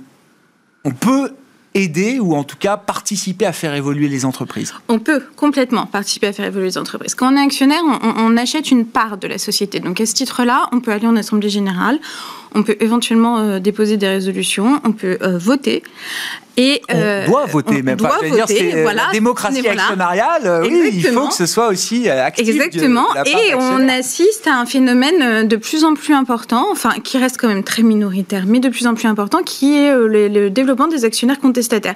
on peut aider ou en tout cas participer à faire évoluer les entreprises? On peut complètement participer à faire évoluer les entreprises. Quand on est actionnaire, on, on achète une part de la société. Donc à ce titre-là, on peut aller en assemblée générale, on peut éventuellement euh, déposer des résolutions, on peut euh, voter. Et, on euh, doit voter, même pas. Dire, c'est la démocratie actionnariale. oui, il faut que ce soit aussi actif. Exactement. et on assiste à un phénomène de plus en plus important, enfin qui reste quand même très minoritaire, mais de plus en plus important, qui est le, développement des actionnaires contestataires.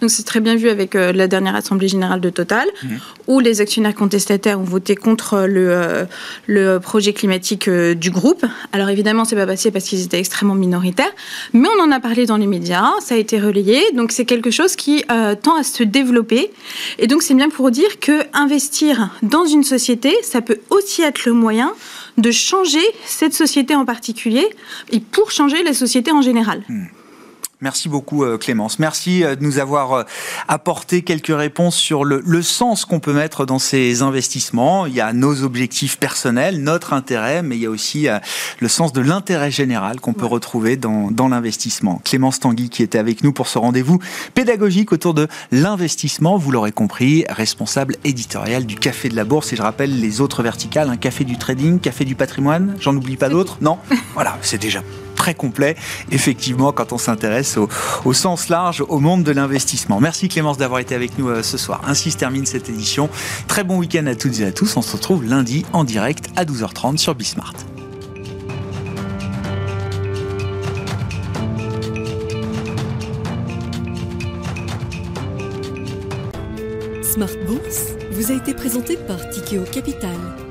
Donc c'est très bien vu avec la dernière assemblée générale de Total, mmh. où les actionnaires contestataires ont voté contre le, le projet climatique du groupe. Alors évidemment, c'est pas passé parce qu'ils extrêmement minoritaires. Mais on en a parlé dans les médias, ça a été relayé. Donc c'est quelque chose qui euh, tend à se développer. Et donc c'est bien pour dire que investir dans une société, ça peut aussi être le moyen de changer cette société en particulier et pour changer la société en général. Hmm. Merci beaucoup euh, Clémence. Merci euh, de nous avoir euh, apporté quelques réponses sur le, le sens qu'on peut mettre dans ces investissements. Il y a nos objectifs personnels, notre intérêt, mais il y a aussi le sens de l'intérêt général qu'on peut retrouver dans, dans l'investissement. Clémence Tanguy qui était avec nous pour ce rendez-vous pédagogique autour de l'investissement, vous l'aurez compris, responsable éditorial du Café de la Bourse. Et je rappelle les autres verticales, un café du trading, café du patrimoine, j'en oublie pas d'autres Non? Voilà, c'est déjà complet, effectivement, quand on s'intéresse au, sens large au monde de l'investissement. Merci Clémence d'avoir été avec nous euh, ce soir. Ainsi se termine cette édition. Très bon week-end à toutes et à tous. On se retrouve lundi en direct à 12h30 sur Bismart. Smart Bourse vous a été présenté par Tikeo Capital.